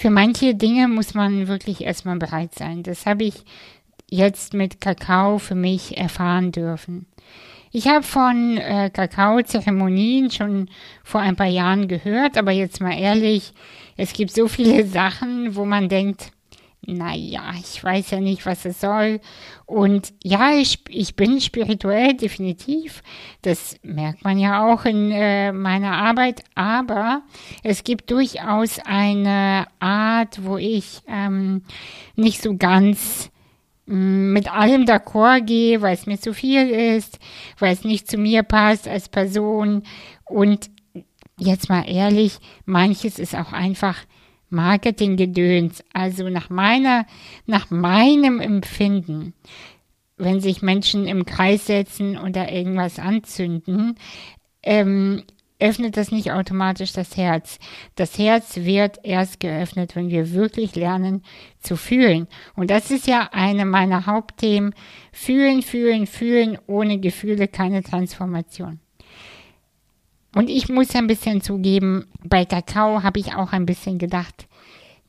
Für manche Dinge muss man wirklich erstmal bereit sein. Das habe ich jetzt mit Kakao für mich erfahren dürfen. Ich habe von äh, Kakaozeremonien schon vor ein paar Jahren gehört, aber jetzt mal ehrlich, es gibt so viele Sachen, wo man denkt, naja, ich weiß ja nicht, was es soll. Und ja, ich, ich bin spirituell definitiv. Das merkt man ja auch in äh, meiner Arbeit. Aber es gibt durchaus eine Art, wo ich ähm, nicht so ganz mit allem d'accord gehe, weil es mir zu viel ist, weil es nicht zu mir passt als Person. Und jetzt mal ehrlich, manches ist auch einfach Marketinggedöns. Also nach meiner, nach meinem Empfinden, wenn sich Menschen im Kreis setzen da irgendwas anzünden, ähm, öffnet das nicht automatisch das Herz. Das Herz wird erst geöffnet, wenn wir wirklich lernen zu fühlen. Und das ist ja eine meiner Hauptthemen. Fühlen, fühlen, fühlen. Ohne Gefühle keine Transformation. Und ich muss ein bisschen zugeben, bei Kakao habe ich auch ein bisschen gedacht,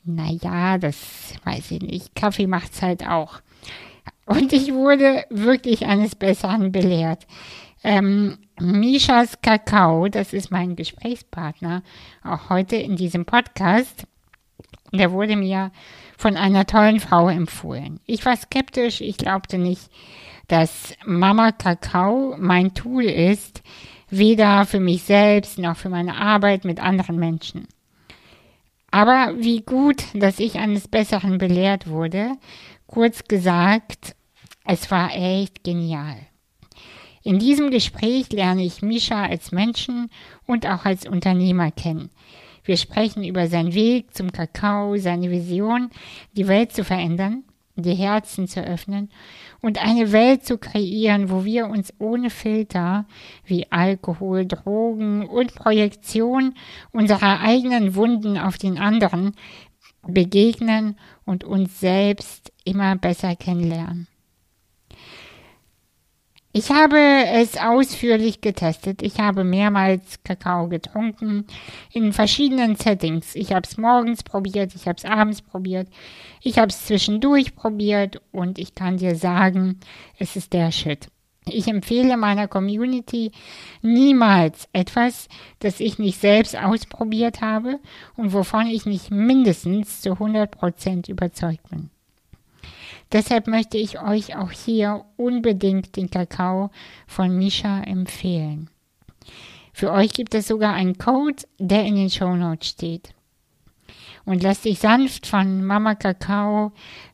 naja, das weiß ich nicht. Kaffee macht's halt auch. Und ich wurde wirklich eines Besseren belehrt. Ähm, Mishas Kakao, das ist mein Gesprächspartner, auch heute in diesem Podcast, der wurde mir von einer tollen Frau empfohlen. Ich war skeptisch, ich glaubte nicht, dass Mama Kakao mein Tool ist, weder für mich selbst noch für meine Arbeit mit anderen Menschen. Aber wie gut, dass ich eines Besseren belehrt wurde. Kurz gesagt, es war echt genial. In diesem Gespräch lerne ich Misha als Menschen und auch als Unternehmer kennen. Wir sprechen über seinen Weg zum Kakao, seine Vision, die Welt zu verändern, die Herzen zu öffnen und eine Welt zu kreieren, wo wir uns ohne Filter wie Alkohol, Drogen und Projektion unserer eigenen Wunden auf den anderen begegnen und uns selbst immer besser kennenlernen. Ich habe es ausführlich getestet. Ich habe mehrmals Kakao getrunken in verschiedenen Settings. Ich habe es morgens probiert, ich habe es abends probiert, ich habe es zwischendurch probiert und ich kann dir sagen, es ist der Shit. Ich empfehle meiner Community niemals etwas, das ich nicht selbst ausprobiert habe und wovon ich nicht mindestens zu 100% überzeugt bin. Deshalb möchte ich euch auch hier unbedingt den Kakao von Misha empfehlen. Für euch gibt es sogar einen Code, der in den Show Notes steht. Und lass dich sanft von Mama Kakao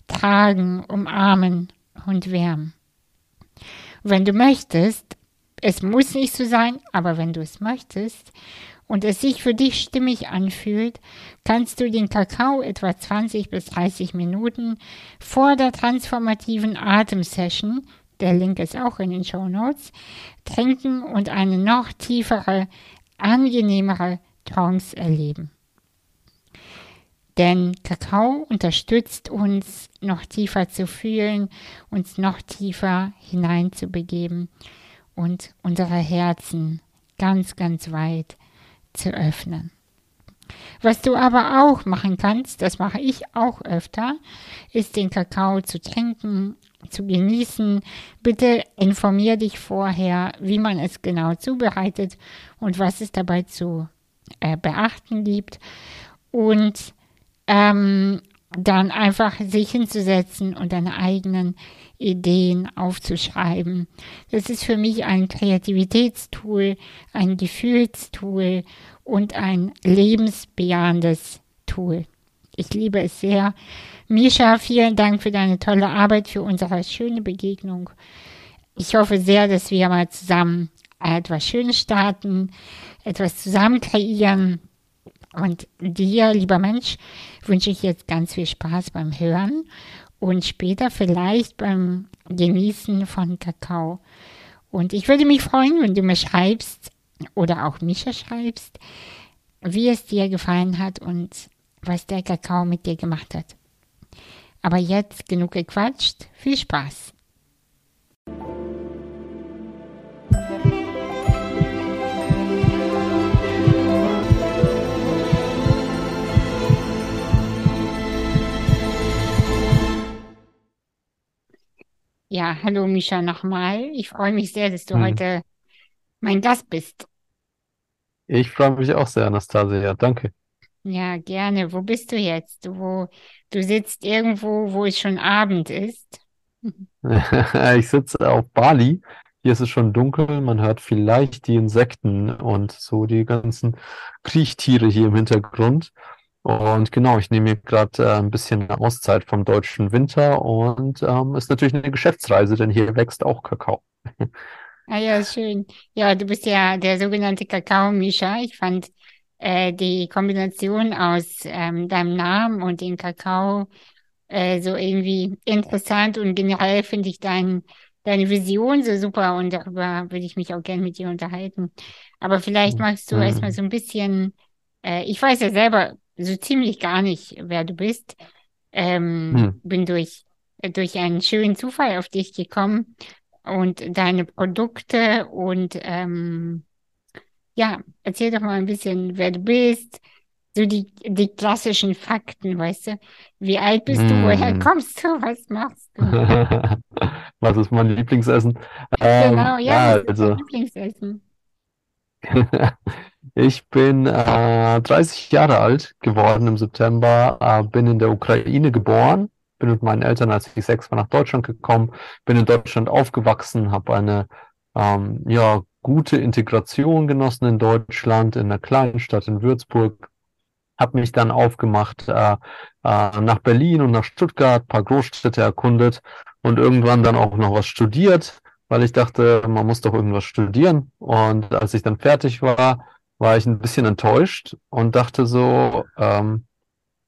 tragen, umarmen und wärmen. wenn du möchtest, es muss nicht so sein, aber wenn du es möchtest und es sich für dich stimmig anfühlt, kannst du den Kakao etwa 20 bis 30 Minuten vor der transformativen Atemsession, der Link ist auch in den Show Notes, trinken und eine noch tiefere, angenehmere Trance erleben. Denn Kakao unterstützt uns, noch tiefer zu fühlen, uns noch tiefer hineinzubegeben und unsere Herzen ganz, ganz weit zu öffnen. Was du aber auch machen kannst, das mache ich auch öfter, ist den Kakao zu trinken, zu genießen. Bitte informier dich vorher, wie man es genau zubereitet und was es dabei zu äh, beachten gibt. Und ähm, dann einfach sich hinzusetzen und deine eigenen Ideen aufzuschreiben. Das ist für mich ein Kreativitätstool, ein Gefühlstool und ein lebensbejahendes Tool. Ich liebe es sehr. Misha, vielen Dank für deine tolle Arbeit, für unsere schöne Begegnung. Ich hoffe sehr, dass wir mal zusammen etwas Schönes starten, etwas zusammen kreieren. Und dir, lieber Mensch, wünsche ich jetzt ganz viel Spaß beim Hören und später vielleicht beim Genießen von Kakao. Und ich würde mich freuen, wenn du mir schreibst oder auch Mischa schreibst, wie es dir gefallen hat und was der Kakao mit dir gemacht hat. Aber jetzt genug gequatscht, viel Spaß! Ja, hallo Misha nochmal. Ich freue mich sehr, dass du Hm. heute mein Gast bist. Ich freue mich auch sehr, Anastasia. Danke. Ja, gerne. Wo bist du jetzt? Wo du sitzt irgendwo, wo es schon Abend ist. Ich sitze auf Bali. Hier ist es schon dunkel. Man hört vielleicht die Insekten und so die ganzen Kriechtiere hier im Hintergrund. Und genau, ich nehme mir gerade äh, ein bisschen Auszeit vom deutschen Winter und ähm, ist natürlich eine Geschäftsreise, denn hier wächst auch Kakao. Ah ja, schön. Ja, du bist ja der sogenannte Kakao-Mischer. Ich fand äh, die Kombination aus ähm, deinem Namen und dem Kakao äh, so irgendwie interessant und generell finde ich dein, deine Vision so super und darüber würde ich mich auch gerne mit dir unterhalten. Aber vielleicht magst du erstmal Hm. so ein bisschen, äh, ich weiß ja selber so ziemlich gar nicht, wer du bist. Ähm, Hm. bin durch, durch einen schönen Zufall auf dich gekommen und deine Produkte und ähm, ja, erzähl doch mal ein bisschen, wer du bist. So die, die klassischen Fakten, weißt du? Wie alt bist du? Woher Hm. kommst du? Was machst du? Was ist mein Lieblingsessen? Ähm, Genau, ja, was ja, ist dein also. Lieblingsessen? Ich bin äh, 30 Jahre alt geworden im September, äh, bin in der Ukraine geboren, bin mit meinen Eltern, als ich sechs war, nach Deutschland gekommen, bin in Deutschland aufgewachsen, habe eine ähm, ja, gute Integration genossen in Deutschland, in einer kleinen Stadt in Würzburg, habe mich dann aufgemacht äh, äh, nach Berlin und nach Stuttgart, paar Großstädte erkundet und irgendwann dann auch noch was studiert, weil ich dachte, man muss doch irgendwas studieren. Und als ich dann fertig war, war ich ein bisschen enttäuscht und dachte so, ähm,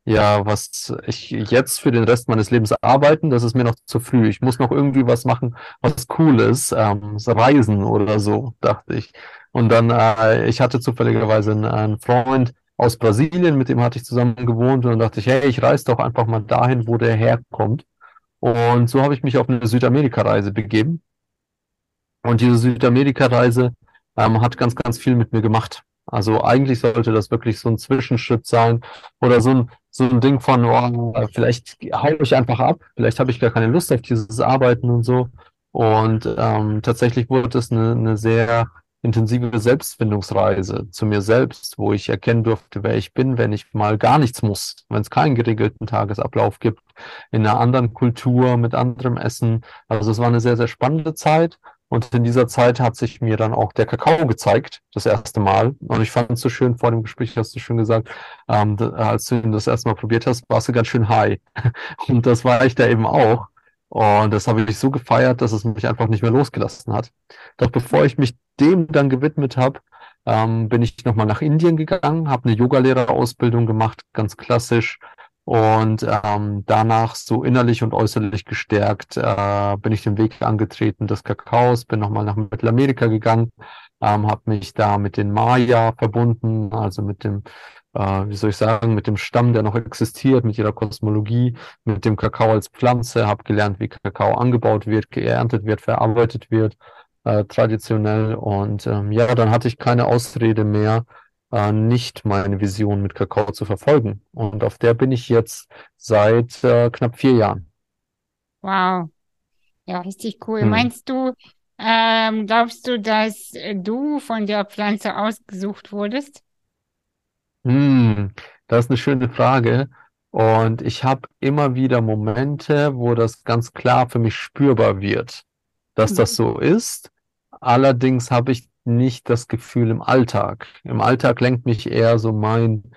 ja, was ich jetzt für den Rest meines Lebens arbeiten, das ist mir noch zu früh. Ich muss noch irgendwie was machen, was cool ist, ähm, Reisen oder so, dachte ich. Und dann, äh, ich hatte zufälligerweise einen, einen Freund aus Brasilien, mit dem hatte ich zusammen gewohnt und dann dachte ich, hey, ich reise doch einfach mal dahin, wo der herkommt. Und so habe ich mich auf eine Südamerika-Reise begeben. Und diese Südamerika-Reise ähm, hat ganz, ganz viel mit mir gemacht. Also eigentlich sollte das wirklich so ein Zwischenschritt sein oder so ein, so ein Ding von, oh, vielleicht hau ich einfach ab, vielleicht habe ich gar keine Lust auf dieses Arbeiten und so. Und ähm, tatsächlich wurde es eine, eine sehr intensive Selbstfindungsreise zu mir selbst, wo ich erkennen durfte, wer ich bin, wenn ich mal gar nichts muss, wenn es keinen geregelten Tagesablauf gibt, in einer anderen Kultur, mit anderem Essen. Also es war eine sehr, sehr spannende Zeit. Und in dieser Zeit hat sich mir dann auch der Kakao gezeigt, das erste Mal. Und ich fand es so schön, vor dem Gespräch hast du schon gesagt, ähm, als du das erste Mal probiert hast, warst du ganz schön high. Und das war ich da eben auch. Und das habe ich so gefeiert, dass es mich einfach nicht mehr losgelassen hat. Doch bevor ich mich dem dann gewidmet habe, ähm, bin ich nochmal nach Indien gegangen, habe eine Yogalehrerausbildung gemacht, ganz klassisch. Und ähm, danach so innerlich und äußerlich gestärkt äh, bin ich den Weg angetreten des Kakaos, bin nochmal nach Mittelamerika gegangen, ähm, habe mich da mit den Maya verbunden, also mit dem, äh, wie soll ich sagen, mit dem Stamm, der noch existiert, mit ihrer Kosmologie, mit dem Kakao als Pflanze, habe gelernt, wie Kakao angebaut wird, geerntet wird, verarbeitet wird, äh, traditionell. Und ähm, ja, dann hatte ich keine Ausrede mehr äh, nicht meine Vision mit Kakao zu verfolgen. Und auf der bin ich jetzt seit äh, knapp vier Jahren. Wow, ja, richtig cool. Hm. Meinst du, ähm, glaubst du, dass du von der Pflanze ausgesucht wurdest? Hm, das ist eine schöne Frage. Und ich habe immer wieder Momente, wo das ganz klar für mich spürbar wird, dass das Mhm. so ist. Allerdings habe ich nicht das Gefühl im Alltag. Im Alltag lenkt mich eher so mein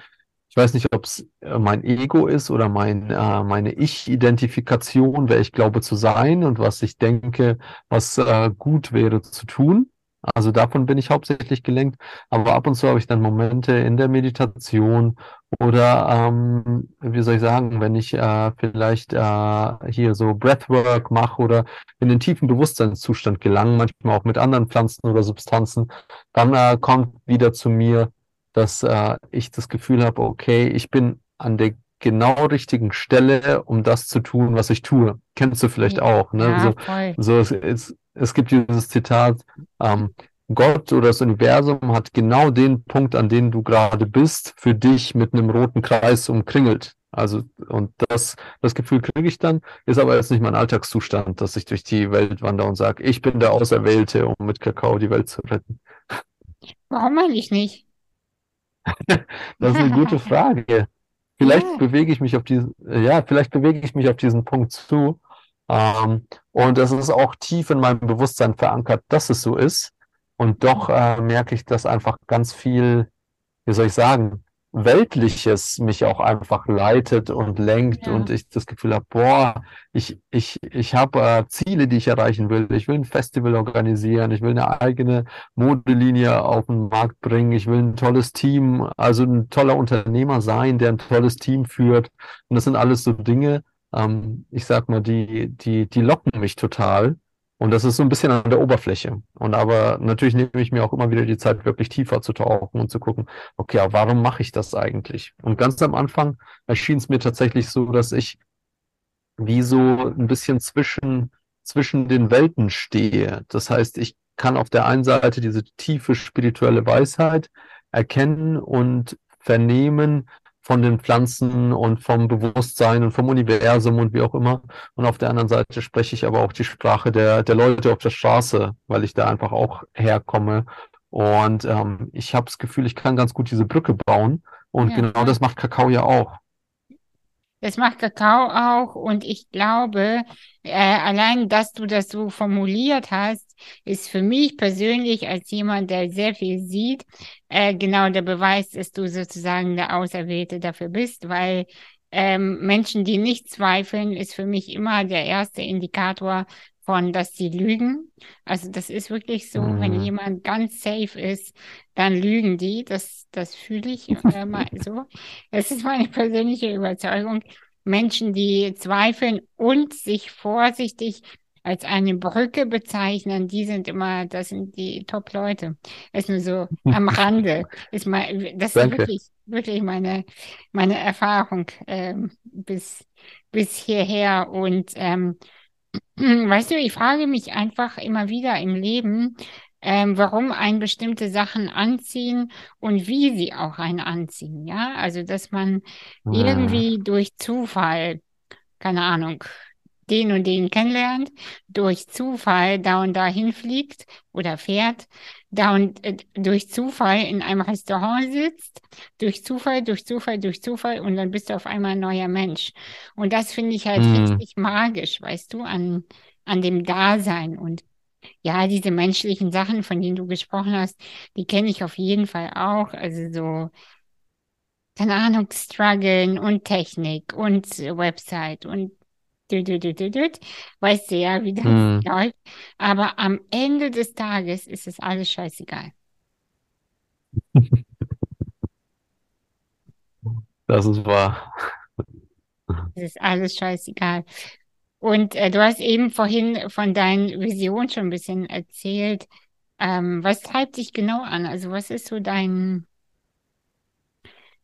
Ich weiß nicht, ob es äh, mein Ego ist oder mein, äh, meine Ich-Identifikation, wer ich glaube zu sein und was ich denke, was äh, gut wäre zu tun. Also davon bin ich hauptsächlich gelenkt. Aber ab und zu habe ich dann Momente in der Meditation oder, ähm, wie soll ich sagen, wenn ich äh, vielleicht äh, hier so Breathwork mache oder in den tiefen Bewusstseinszustand gelange, manchmal auch mit anderen Pflanzen oder Substanzen, dann äh, kommt wieder zu mir dass äh, ich das Gefühl habe, okay, ich bin an der genau richtigen Stelle, um das zu tun, was ich tue. Kennst du vielleicht auch, ne? Ja, So, voll. so es, es, es gibt dieses Zitat, ähm, Gott oder das Universum hat genau den Punkt, an dem du gerade bist, für dich mit einem roten Kreis umkringelt. Also, und das, das Gefühl kriege ich dann, ist aber jetzt nicht mein Alltagszustand, dass ich durch die Welt wandere und sage, ich bin der Auserwählte, um mit Kakao die Welt zu retten. Warum eigentlich nicht? Das ist eine gute Frage. Vielleicht ja. bewege ich mich auf diesen, ja, vielleicht bewege ich mich auf diesen Punkt zu. Ähm, und es ist auch tief in meinem Bewusstsein verankert, dass es so ist. Und doch äh, merke ich, dass einfach ganz viel, wie soll ich sagen, Weltliches mich auch einfach leitet und lenkt ja. und ich das Gefühl habe, boah, ich, ich, ich habe äh, Ziele, die ich erreichen will. Ich will ein Festival organisieren, ich will eine eigene Modelinie auf den Markt bringen, ich will ein tolles Team, also ein toller Unternehmer sein, der ein tolles Team führt. Und das sind alles so Dinge, ähm, ich sag mal, die, die, die locken mich total. Und das ist so ein bisschen an der Oberfläche. Und aber natürlich nehme ich mir auch immer wieder die Zeit, wirklich tiefer zu tauchen und zu gucken, okay, warum mache ich das eigentlich? Und ganz am Anfang erschien es mir tatsächlich so, dass ich wie so ein bisschen zwischen, zwischen den Welten stehe. Das heißt, ich kann auf der einen Seite diese tiefe spirituelle Weisheit erkennen und vernehmen, von den Pflanzen und vom Bewusstsein und vom Universum und wie auch immer. Und auf der anderen Seite spreche ich aber auch die Sprache der, der Leute auf der Straße, weil ich da einfach auch herkomme. Und ähm, ich habe das Gefühl, ich kann ganz gut diese Brücke bauen. Und ja, genau das macht Kakao ja auch. Das macht Kakao auch und ich glaube, äh, allein, dass du das so formuliert hast, ist für mich persönlich als jemand, der sehr viel sieht, äh, genau der Beweis, dass du sozusagen der Auserwählte dafür bist, weil ähm, Menschen, die nicht zweifeln, ist für mich immer der erste Indikator von, dass sie lügen. Also das ist wirklich so, mhm. wenn jemand ganz safe ist, dann lügen die. Das, das fühle ich äh, mal so. Das ist meine persönliche Überzeugung. Menschen, die zweifeln und sich vorsichtig als eine Brücke bezeichnen, die sind immer, das sind die Top-Leute. Das ist nur so am Rande. Ist mal, das Danke. ist wirklich, wirklich meine, meine Erfahrung ähm, bis, bis hierher. Und ähm, Weißt du, ich frage mich einfach immer wieder im Leben, ähm, warum ein bestimmte Sachen anziehen und wie sie auch einen anziehen. Ja, also dass man ja. irgendwie durch Zufall, keine Ahnung, den und den kennenlernt, durch Zufall da und da hinfliegt oder fährt, da und äh, durch Zufall in einem Restaurant sitzt, durch Zufall, durch Zufall, durch Zufall und dann bist du auf einmal ein neuer Mensch. Und das finde ich halt mhm. richtig magisch, weißt du, an, an dem Dasein und ja, diese menschlichen Sachen, von denen du gesprochen hast, die kenne ich auf jeden Fall auch. Also so, keine Ahnung, Struggeln und Technik und Website und weißt du ja, wie das hm. läuft. Aber am Ende des Tages ist es alles scheißegal. Das ist wahr. Es ist alles scheißegal. Und äh, du hast eben vorhin von deinen Visionen schon ein bisschen erzählt. Ähm, was treibt dich genau an? Also was ist so dein,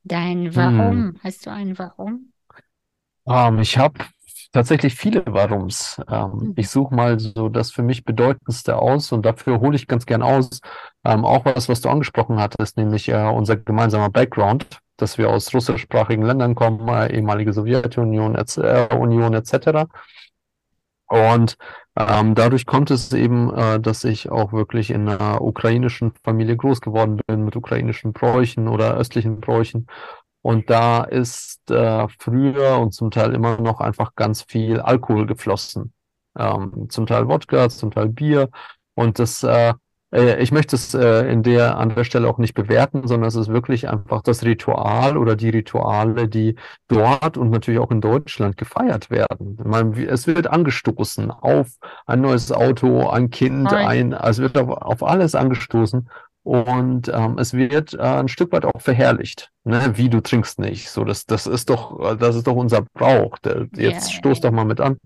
dein Warum? Hm. Hast du ein Warum? Um, ich habe tatsächlich viele Warums. Ähm, mhm. Ich suche mal so das für mich bedeutendste aus und dafür hole ich ganz gern aus. Ähm, auch was, was du angesprochen hattest, nämlich äh, unser gemeinsamer Background, dass wir aus russischsprachigen Ländern kommen, äh, ehemalige Sowjetunion, äh, Union etc. Und ähm, dadurch kommt es eben, äh, dass ich auch wirklich in einer ukrainischen Familie groß geworden bin, mit ukrainischen Bräuchen oder östlichen Bräuchen und da ist äh, früher und zum Teil immer noch einfach ganz viel Alkohol geflossen. Ähm, zum Teil Wodka, zum Teil Bier. Und das, äh, äh, ich möchte es äh, in der, an der Stelle auch nicht bewerten, sondern es ist wirklich einfach das Ritual oder die Rituale, die dort und natürlich auch in Deutschland gefeiert werden. Meine, es wird angestoßen auf ein neues Auto, ein Kind, ein, also es wird auf, auf alles angestoßen. Und ähm, es wird äh, ein Stück weit auch verherrlicht. Ne? Wie du trinkst nicht. So, das, das ist doch, das ist doch unser Brauch. Der, jetzt yeah. stoß doch mal mit an.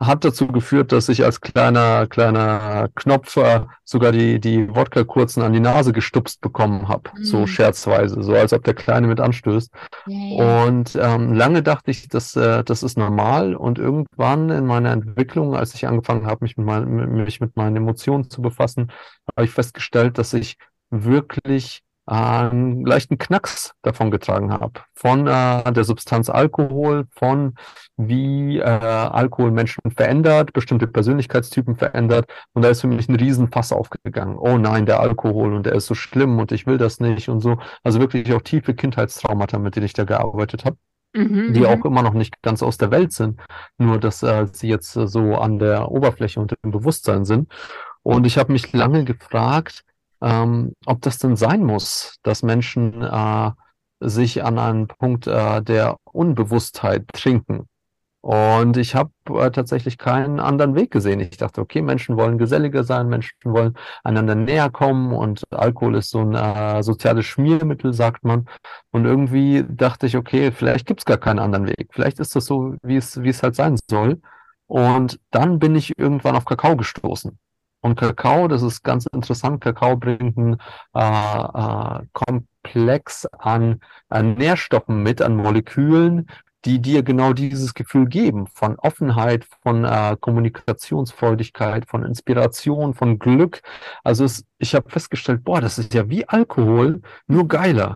Hat dazu geführt, dass ich als kleiner, kleiner Knopfer sogar die, die Wodka-Kurzen an die Nase gestupst bekommen habe. Mm. So scherzweise, so als ob der Kleine mit anstößt. Yeah. Und ähm, lange dachte ich, dass, äh, das ist normal. Und irgendwann in meiner Entwicklung, als ich angefangen habe, mich mit, mein, mich mit meinen Emotionen zu befassen, habe ich festgestellt, dass ich wirklich einen leichten Knacks davon getragen habe. Von äh, der Substanz Alkohol, von wie äh, Alkohol Menschen verändert, bestimmte Persönlichkeitstypen verändert. Und da ist für mich ein Riesenfass aufgegangen. Oh nein, der Alkohol und der ist so schlimm und ich will das nicht und so. Also wirklich auch tiefe Kindheitstraumata, mit denen ich da gearbeitet habe. Mhm, die mhm. auch immer noch nicht ganz aus der Welt sind, nur dass äh, sie jetzt äh, so an der Oberfläche und im Bewusstsein sind. Und ich habe mich lange gefragt, ähm, ob das denn sein muss, dass Menschen äh, sich an einen Punkt äh, der Unbewusstheit trinken. Und ich habe äh, tatsächlich keinen anderen Weg gesehen. Ich dachte, okay, Menschen wollen geselliger sein, Menschen wollen einander näher kommen und Alkohol ist so ein äh, soziales Schmiermittel, sagt man. Und irgendwie dachte ich, okay, vielleicht gibt's gar keinen anderen Weg. Vielleicht ist das so, wie es, wie es halt sein soll. Und dann bin ich irgendwann auf Kakao gestoßen. Und Kakao, das ist ganz interessant, Kakao bringt einen äh, äh, Komplex an, an Nährstoffen mit, an Molekülen, die dir genau dieses Gefühl geben von Offenheit, von äh, Kommunikationsfreudigkeit, von Inspiration, von Glück. Also es, ich habe festgestellt, boah, das ist ja wie Alkohol, nur geiler.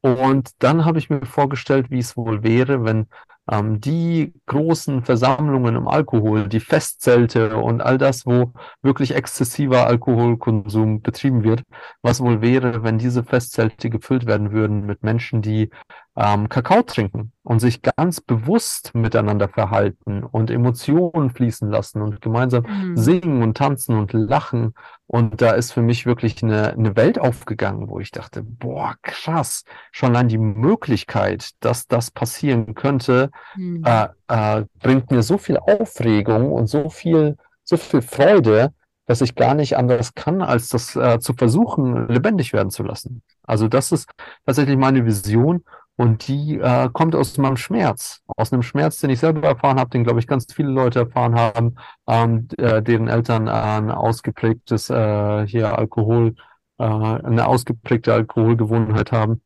Und dann habe ich mir vorgestellt, wie es wohl wäre, wenn ähm, die großen Versammlungen im Alkohol, die Festzelte und all das, wo wirklich exzessiver Alkoholkonsum betrieben wird, was wohl wäre, wenn diese Festzelte gefüllt werden würden mit Menschen, die ähm, Kakao trinken und sich ganz bewusst miteinander verhalten und Emotionen fließen lassen und gemeinsam mhm. singen und tanzen und lachen. Und da ist für mich wirklich eine, eine Welt aufgegangen, wo ich dachte, boah, krass, schon allein die Möglichkeit, dass das passieren könnte, mhm. äh, äh, bringt mir so viel Aufregung und so viel, so viel Freude, dass ich gar nicht anders kann, als das äh, zu versuchen, lebendig werden zu lassen. Also das ist tatsächlich meine Vision und die äh, kommt aus meinem Schmerz, aus einem Schmerz, den ich selber erfahren habe, den, glaube ich, ganz viele Leute erfahren haben, ähm, äh, deren Eltern äh, ein ausgeprägtes äh, hier Alkohol, äh, eine ausgeprägte Alkoholgewohnheit haben.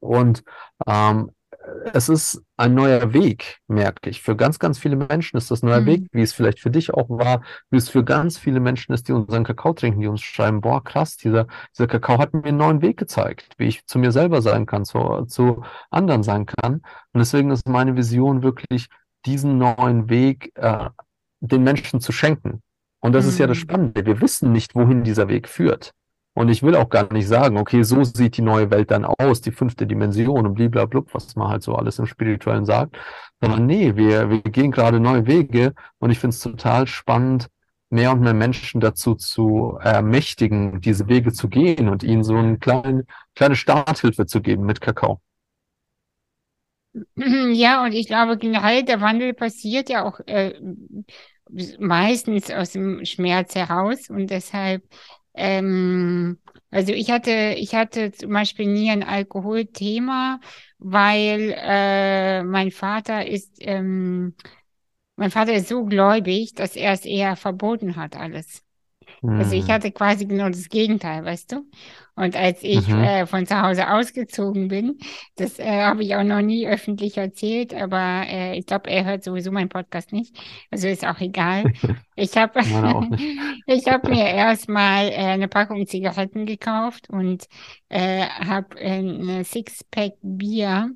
Und ähm, es ist ein neuer Weg, merke ich. Für ganz, ganz viele Menschen ist das ein neuer mhm. Weg, wie es vielleicht für dich auch war, wie es für ganz viele Menschen ist, die unseren Kakao trinken, die uns schreiben, boah, krass, dieser, dieser Kakao hat mir einen neuen Weg gezeigt, wie ich zu mir selber sein kann, zu, zu anderen sein kann. Und deswegen ist meine Vision wirklich, diesen neuen Weg äh, den Menschen zu schenken. Und das mhm. ist ja das mhm. Spannende. Wir wissen nicht, wohin dieser Weg führt. Und ich will auch gar nicht sagen, okay, so sieht die neue Welt dann aus, die fünfte Dimension und blablabla, was man halt so alles im Spirituellen sagt. Sondern nee, wir, wir gehen gerade neue Wege und ich finde es total spannend, mehr und mehr Menschen dazu zu ermächtigen, diese Wege zu gehen und ihnen so eine kleine, kleine Starthilfe zu geben mit Kakao. Ja, und ich glaube generell, der Wandel passiert ja auch äh, meistens aus dem Schmerz heraus und deshalb ähm, also ich hatte, ich hatte zum Beispiel nie ein Alkoholthema, weil äh, mein Vater ist, ähm, mein Vater ist so gläubig, dass er es eher verboten hat alles. Also ich hm. hatte quasi genau das Gegenteil, weißt du? Und als ich mhm. äh, von zu Hause ausgezogen bin, das äh, habe ich auch noch nie öffentlich erzählt, aber äh, ich glaube, er hört sowieso meinen Podcast nicht. Also ist auch egal. Ich habe ich habe mir erstmal äh, eine Packung Zigaretten gekauft und äh, habe äh, eine Sixpack Bier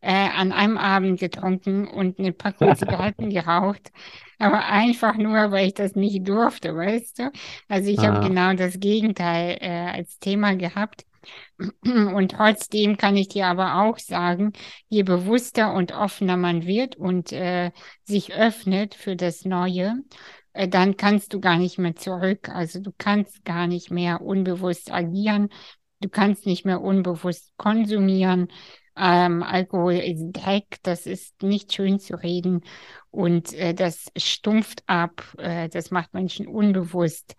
äh, an einem Abend getrunken und eine Packung Zigaretten geraucht aber einfach nur, weil ich das nicht durfte, weißt du? Also ich ah. habe genau das Gegenteil äh, als Thema gehabt. Und trotzdem kann ich dir aber auch sagen, je bewusster und offener man wird und äh, sich öffnet für das Neue, äh, dann kannst du gar nicht mehr zurück. Also du kannst gar nicht mehr unbewusst agieren. Du kannst nicht mehr unbewusst konsumieren. Ähm, Alkohol ist Dreck, das ist nicht schön zu reden und äh, das stumpft ab, äh, das macht Menschen unbewusst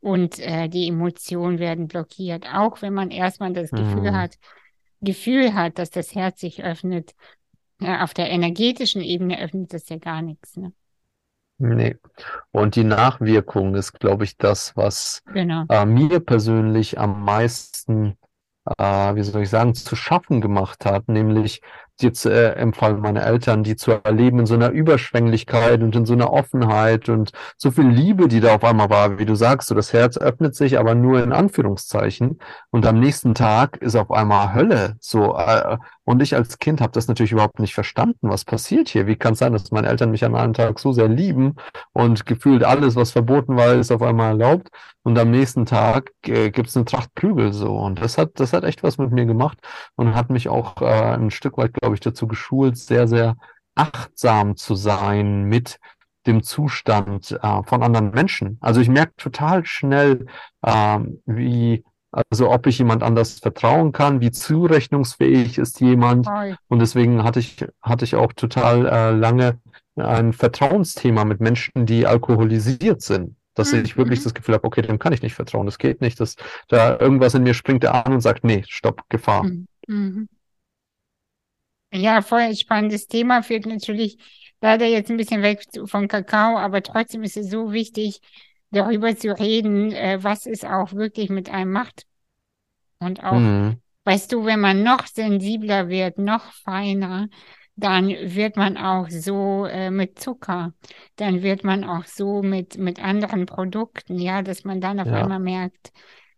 und äh, die Emotionen werden blockiert. Auch wenn man erstmal das mhm. Gefühl hat, Gefühl hat, dass das Herz sich öffnet, ja, auf der energetischen Ebene öffnet das ja gar nichts. Ne? Nee. Und die Nachwirkung ist, glaube ich, das, was genau. äh, mir persönlich am meisten äh, wie soll ich sagen, zu schaffen gemacht hat, nämlich jetzt äh, im Fall meiner Eltern, die zu erleben in so einer Überschwänglichkeit und in so einer Offenheit und so viel Liebe, die da auf einmal war, wie du sagst, so das Herz öffnet sich, aber nur in Anführungszeichen. Und am nächsten Tag ist auf einmal Hölle, so äh, und ich als Kind habe das natürlich überhaupt nicht verstanden, was passiert hier, wie kann es sein, dass meine Eltern mich an einem Tag so sehr lieben und gefühlt alles, was verboten war, ist auf einmal erlaubt? Und am nächsten Tag äh, gibt es eine Tracht Prügel so. Und das hat das hat echt was mit mir gemacht und hat mich auch äh, ein Stück weit glaube ich, dazu geschult, sehr, sehr achtsam zu sein mit dem Zustand äh, von anderen Menschen. Also ich merke total schnell, äh, wie, also ob ich jemand anders vertrauen kann, wie zurechnungsfähig ist jemand. Und deswegen hatte ich, hatte ich auch total äh, lange ein Vertrauensthema mit Menschen, die alkoholisiert sind. Dass mhm. ich wirklich das Gefühl habe, okay, dem kann ich nicht vertrauen, das geht nicht, dass da irgendwas in mir springt an und sagt, nee, stopp, Gefahr. Mhm. mhm. Ja, voll spannendes Thema, führt natürlich leider jetzt ein bisschen weg von Kakao, aber trotzdem ist es so wichtig, darüber zu reden, äh, was es auch wirklich mit einem macht. Und auch, mhm. weißt du, wenn man noch sensibler wird, noch feiner, dann wird man auch so äh, mit Zucker, dann wird man auch so mit, mit anderen Produkten, ja, dass man dann auf ja. einmal merkt,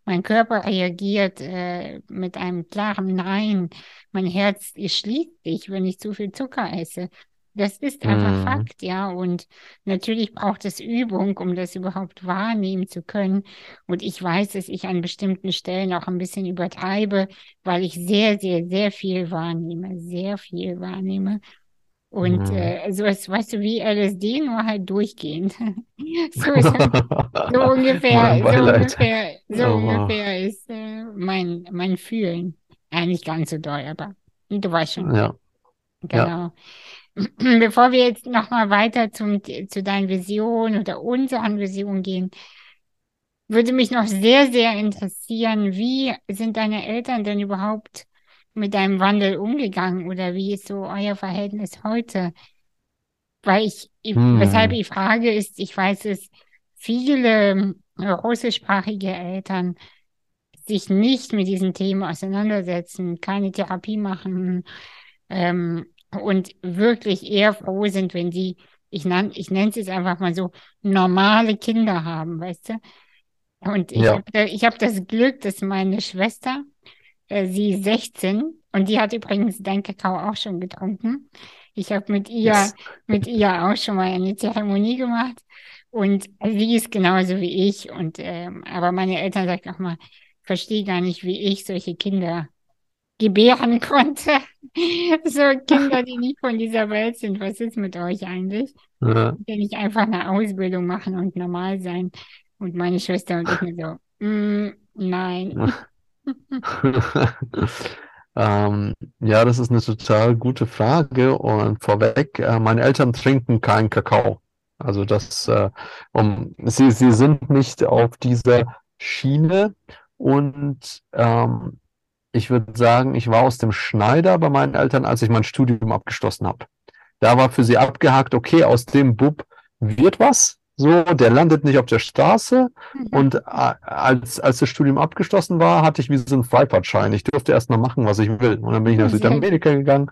mein Körper reagiert äh, mit einem klaren Nein. Mein Herz schließt sich, wenn ich zu viel Zucker esse. Das ist einfach mm. Fakt, ja. Und natürlich braucht es Übung, um das überhaupt wahrnehmen zu können. Und ich weiß, dass ich an bestimmten Stellen auch ein bisschen übertreibe, weil ich sehr, sehr, sehr viel wahrnehme, sehr viel wahrnehme. Und mhm. äh, so ist, weißt du, wie LSD, nur halt durchgehend. so, ist, so ungefähr, so ungefähr, so oh. ungefähr ist äh, mein, mein Fühlen. Eigentlich ja, ganz so doll, aber du weißt schon. Ja. Genau. Ja. Bevor wir jetzt nochmal weiter zum, zu deinen Visionen oder unseren Visionen gehen, würde mich noch sehr, sehr interessieren, wie sind deine Eltern denn überhaupt mit deinem Wandel umgegangen oder wie ist so euer Verhältnis heute? Weil ich, hm. weshalb ich frage, ist, ich weiß, dass viele äh, russischsprachige Eltern sich nicht mit diesen Themen auseinandersetzen, keine Therapie machen ähm, und wirklich eher froh sind, wenn sie, ich, nann, ich nenne es jetzt einfach mal so, normale Kinder haben, weißt du? Und ich ja. habe hab das Glück, dass meine Schwester äh, sie ist 16 und die hat übrigens dein Kakao auch schon getrunken. Ich habe mit ihr, yes. mit ihr auch schon mal eine Zeremonie gemacht und sie ist genauso wie ich. Und ähm, aber meine Eltern sagen auch mal, verstehe gar nicht, wie ich solche Kinder gebären konnte. so Kinder, die nicht von dieser Welt sind. Was ist mit euch eigentlich? Ja. Wenn ich einfach eine Ausbildung machen und normal sein. Und meine Schwester und ich mir so, mm, nein. ähm, ja, das ist eine total gute Frage. Und vorweg, äh, meine Eltern trinken keinen Kakao. Also das, äh, um, sie, sie sind nicht auf dieser Schiene. Und ähm, ich würde sagen, ich war aus dem Schneider bei meinen Eltern, als ich mein Studium abgeschlossen habe. Da war für sie abgehakt, okay, aus dem Bub wird was. So, der landet nicht auf der Straße. Mhm. Und als, als das Studium abgeschlossen war, hatte ich wie so einen Freifahrtschein. Ich durfte erst mal machen, was ich will. Und dann bin ich nach Südamerika gegangen,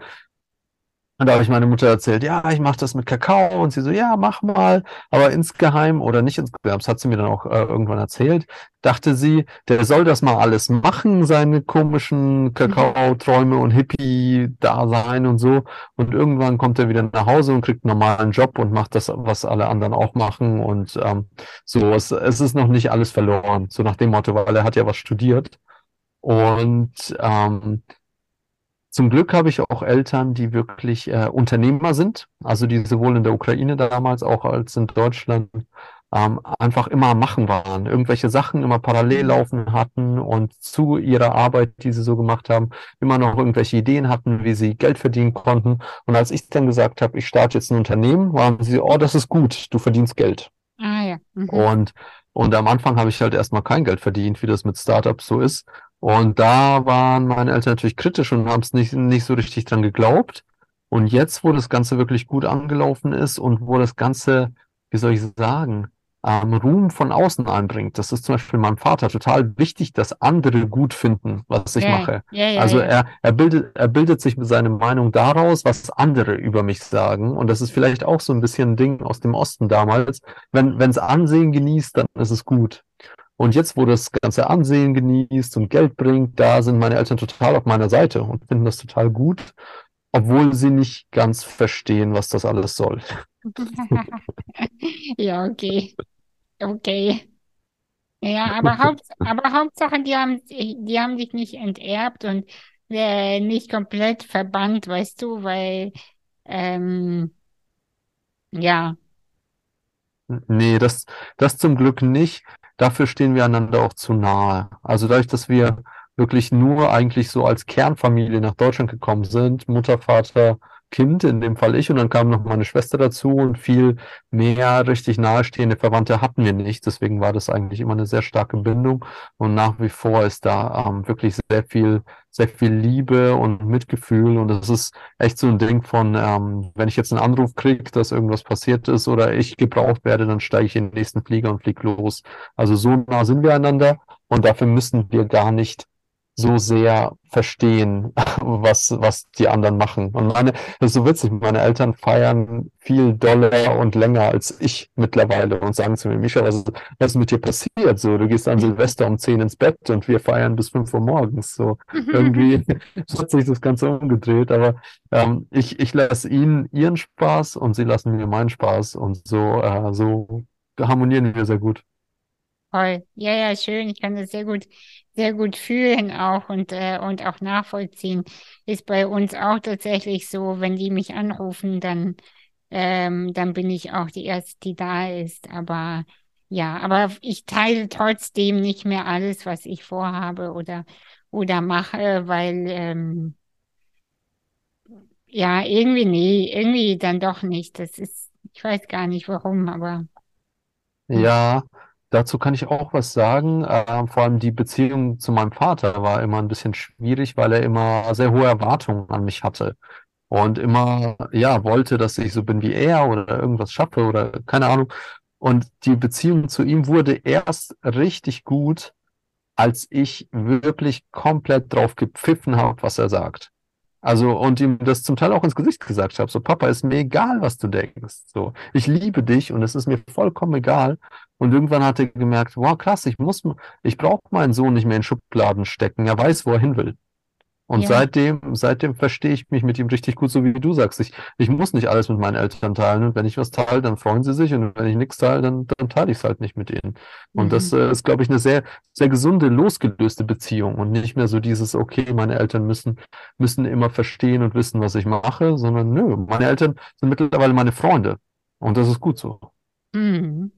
und da habe ich meine Mutter erzählt, ja, ich mache das mit Kakao. Und sie so, ja, mach mal. Aber insgeheim oder nicht insgeheim, das hat sie mir dann auch äh, irgendwann erzählt, dachte sie, der soll das mal alles machen, seine komischen Kakao-Träume und Hippie-Dasein und so. Und irgendwann kommt er wieder nach Hause und kriegt einen normalen Job und macht das, was alle anderen auch machen. Und ähm, so, es, es ist noch nicht alles verloren. So nach dem Motto, weil er hat ja was studiert. Und ähm, zum Glück habe ich auch Eltern, die wirklich äh, Unternehmer sind, also die sowohl in der Ukraine damals auch als in Deutschland ähm, einfach immer machen waren, irgendwelche Sachen immer parallel laufen hatten und zu ihrer Arbeit, die sie so gemacht haben, immer noch irgendwelche Ideen hatten, wie sie Geld verdienen konnten. Und als ich dann gesagt habe, ich starte jetzt ein Unternehmen, waren sie, oh, das ist gut, du verdienst Geld. Ah ja. Mhm. Und und am Anfang habe ich halt erstmal kein Geld verdient, wie das mit Startups so ist. Und da waren meine Eltern natürlich kritisch und haben es nicht, nicht so richtig dran geglaubt. Und jetzt, wo das Ganze wirklich gut angelaufen ist und wo das Ganze, wie soll ich sagen, ähm, Ruhm von außen einbringt. Das ist zum Beispiel meinem Vater total wichtig, dass andere gut finden, was ich Ja, mache. ja, ja, Also er, er bildet, er bildet sich seine Meinung daraus, was andere über mich sagen. Und das ist vielleicht auch so ein bisschen ein Ding aus dem Osten damals. Wenn, wenn es Ansehen genießt, dann ist es gut. Und jetzt, wo das ganze Ansehen genießt und Geld bringt, da sind meine Eltern total auf meiner Seite und finden das total gut, obwohl sie nicht ganz verstehen, was das alles soll. Ja, okay. Okay. Ja, aber Haupt, aber Hauptsache, die haben, die haben dich nicht enterbt und äh, nicht komplett verbannt, weißt du, weil, ähm, ja, Nee, das, das zum Glück nicht. Dafür stehen wir einander auch zu nahe. Also dadurch, dass wir wirklich nur eigentlich so als Kernfamilie nach Deutschland gekommen sind, Mutter, Vater, Kind, in dem Fall ich, und dann kam noch meine Schwester dazu und viel mehr richtig nahestehende Verwandte hatten wir nicht. Deswegen war das eigentlich immer eine sehr starke Bindung. Und nach wie vor ist da ähm, wirklich sehr viel, sehr viel Liebe und Mitgefühl. Und das ist echt so ein Ding von, ähm, wenn ich jetzt einen Anruf kriege, dass irgendwas passiert ist oder ich gebraucht werde, dann steige ich in den nächsten Flieger und fliege los. Also so nah sind wir einander und dafür müssen wir gar nicht so sehr verstehen, was, was die anderen machen. Und meine, das ist so witzig, meine Eltern feiern viel doller und länger als ich mittlerweile und sagen zu mir, Micha, was, was ist mit dir passiert? So, du gehst an Silvester um 10 ins Bett und wir feiern bis 5 Uhr morgens. So, irgendwie hat sich das Ganze umgedreht, aber ähm, ich, ich lasse ihnen ihren Spaß und sie lassen mir meinen Spaß und so, äh, so harmonieren wir sehr gut. Toll. Ja, ja, schön. Ich kann das sehr gut, sehr gut fühlen auch und, äh, und auch nachvollziehen. Ist bei uns auch tatsächlich so, wenn die mich anrufen, dann, ähm, dann bin ich auch die Erste, die da ist. Aber ja, aber ich teile trotzdem nicht mehr alles, was ich vorhabe oder, oder mache, weil, ähm, ja, irgendwie, nee, irgendwie dann doch nicht. Das ist, ich weiß gar nicht warum, aber. Ja, dazu kann ich auch was sagen. Ähm, vor allem die Beziehung zu meinem Vater war immer ein bisschen schwierig, weil er immer sehr hohe Erwartungen an mich hatte und immer, ja, wollte, dass ich so bin wie er oder irgendwas schaffe oder keine Ahnung. Und die Beziehung zu ihm wurde erst richtig gut, als ich wirklich komplett drauf gepfiffen habe, was er sagt. Also, und ihm das zum Teil auch ins Gesicht gesagt habe. So, Papa, ist mir egal, was du denkst. So, ich liebe dich und es ist mir vollkommen egal. Und irgendwann hat er gemerkt, wow, krass, ich muss, ich brauche meinen Sohn nicht mehr in Schubladen stecken. Er weiß, wo er hin will. Und ja, seitdem, seitdem verstehe ich mich mit ihm richtig gut, so wie du sagst. Ich, ich muss nicht alles mit meinen Eltern teilen. Und wenn ich was teile, dann freuen sie sich. Und wenn ich nichts teile, dann, dann teile ich es halt nicht mit ihnen. Und das mhm. äh, ist, glaube ich, eine sehr, sehr gesunde, losgelöste Beziehung. Und nicht mehr so dieses, okay, meine Eltern müssen, müssen immer verstehen und wissen, was ich mache, sondern nö, meine Eltern sind mittlerweile meine Freunde. Und das ist gut so. Mhm.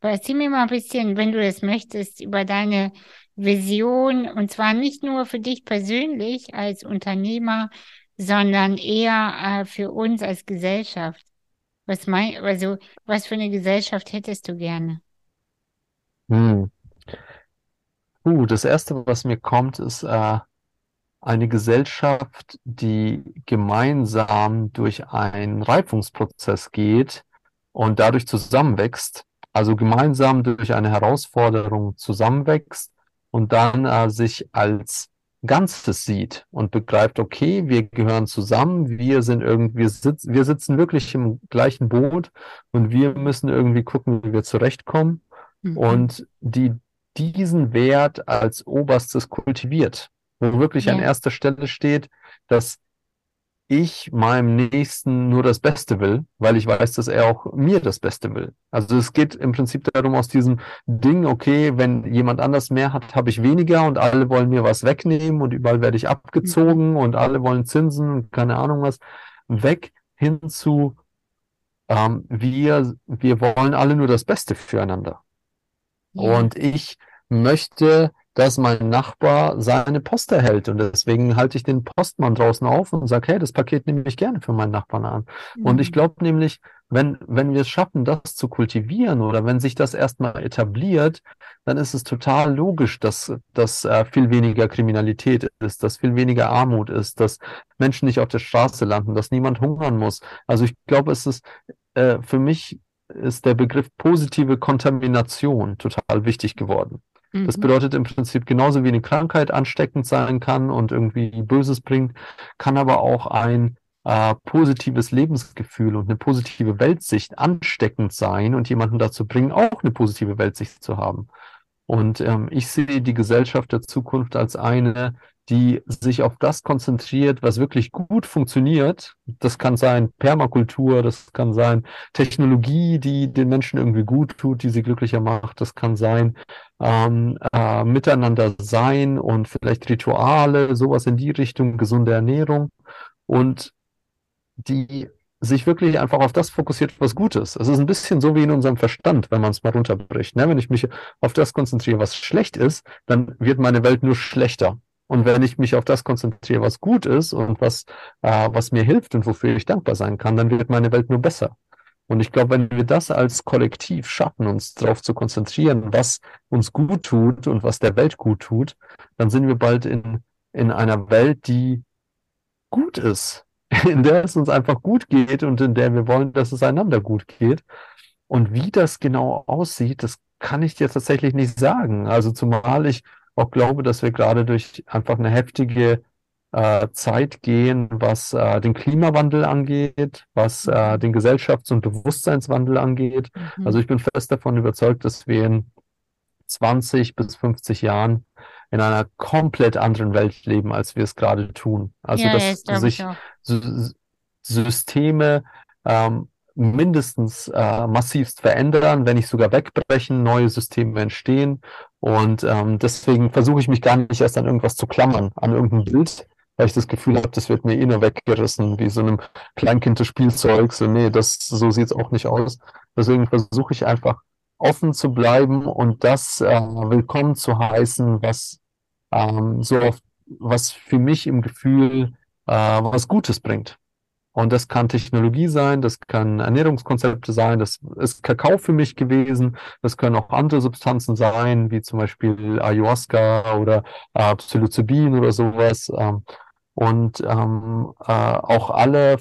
Erzähl mir mal ein bisschen, wenn du das möchtest, über deine Vision, und zwar nicht nur für dich persönlich als Unternehmer, sondern eher äh, für uns als Gesellschaft. Was mein, also, was für eine Gesellschaft hättest du gerne? Hm. Uh, das Erste, was mir kommt, ist äh, eine Gesellschaft, die gemeinsam durch einen Reifungsprozess geht und dadurch zusammenwächst, also gemeinsam durch eine Herausforderung zusammenwächst und dann äh, sich als Ganzes sieht und begreift, okay, wir gehören zusammen, wir sind irgendwie, wir, sitz, wir sitzen wirklich im gleichen Boot und wir müssen irgendwie gucken, wie wir zurechtkommen Mhm. und die diesen Wert als Oberstes kultiviert, wo wirklich an Ja, erster Stelle steht, dass ich meinem Nächsten nur das Beste will, weil ich weiß, dass er auch mir das Beste will. Also es geht im Prinzip darum, aus diesem Ding, okay, wenn jemand anders mehr hat, habe ich weniger und alle wollen mir was wegnehmen und überall werde ich abgezogen und alle wollen Zinsen und keine Ahnung was, weg hin zu, ähm, wir, wir wollen alle nur das Beste füreinander. ja, Und ich möchte, dass mein Nachbar seine Post erhält. Und deswegen halte ich den Postmann draußen auf und sage, hey, das Paket nehme ich gerne für meinen Nachbarn an. Und ich mhm. glaube nämlich, wenn, wenn wir es schaffen, das zu kultivieren oder wenn sich das erstmal etabliert, dann ist es total logisch, dass, dass äh, viel weniger Kriminalität ist, dass viel weniger Armut ist, dass Menschen nicht auf der Straße landen, dass niemand hungern muss. Also ich glaube, es ist äh, für mich ist der Begriff positive Kontamination total wichtig geworden. Das Mhm. bedeutet im Prinzip genauso wie eine Krankheit ansteckend sein kann und irgendwie Böses bringt, kann aber auch ein äh, positives Lebensgefühl und eine positive Weltsicht ansteckend sein und jemanden dazu bringen, auch eine positive Weltsicht zu haben. Und ähm, ich sehe die Gesellschaft der Zukunft als eine, die sich auf das konzentriert, was wirklich gut funktioniert. Das kann sein Permakultur, das kann sein Technologie, die den Menschen irgendwie gut tut, die sie glücklicher macht. Das kann sein ähm, äh, Miteinander sein und vielleicht Rituale, sowas in die Richtung, gesunde Ernährung und die sich wirklich einfach auf das fokussiert, was gut ist. Es ist ein bisschen so wie in unserem Verstand, wenn man es mal runterbricht. Ne? Wenn ich mich auf das konzentriere, was schlecht ist, dann wird meine Welt nur schlechter. Und wenn ich mich auf das konzentriere, was gut ist und was, äh, was mir hilft und wofür ich dankbar sein kann, dann wird meine Welt nur besser. Und ich glaube, wenn wir das als Kollektiv schaffen, uns darauf zu konzentrieren, was uns gut tut und was der Welt gut tut, dann sind wir bald in, in einer Welt, die gut ist, in der es uns einfach gut geht und in der wir wollen, dass es einander gut geht. Und wie das genau aussieht, das kann ich dir tatsächlich nicht sagen. Also zumal ich auch glaube, dass wir gerade durch einfach eine heftige äh, Zeit gehen, was äh, den Klimawandel angeht, was äh, den Gesellschafts- und Bewusstseinswandel angeht. Mhm. Also ich bin fest davon überzeugt, dass wir in 20 bis 50 Jahren in einer komplett anderen Welt leben, als wir es gerade tun. Also Ja, ja, dass ich sich Systeme ähm, mindestens äh, massivst verändern, wenn nicht sogar wegbrechen, neue Systeme entstehen. Und ähm, deswegen versuche ich mich gar nicht erst an irgendwas zu klammern, an irgendein Bild, weil ich das Gefühl habe, das wird mir eh nur weggerissen, wie so einem Kleinkind des Spielzeug. So, nee, das, so sieht's auch nicht aus. Deswegen versuche ich einfach offen zu bleiben und das äh, willkommen zu heißen, was ähm, so auf, was für mich im Gefühl äh, was Gutes bringt. Und das kann Technologie sein, das kann Ernährungskonzepte sein, das ist Kakao für mich gewesen, das können auch andere Substanzen sein, wie zum Beispiel Ayahuasca oder äh, Psilocybin oder sowas. Ähm, und ähm, äh, auch alle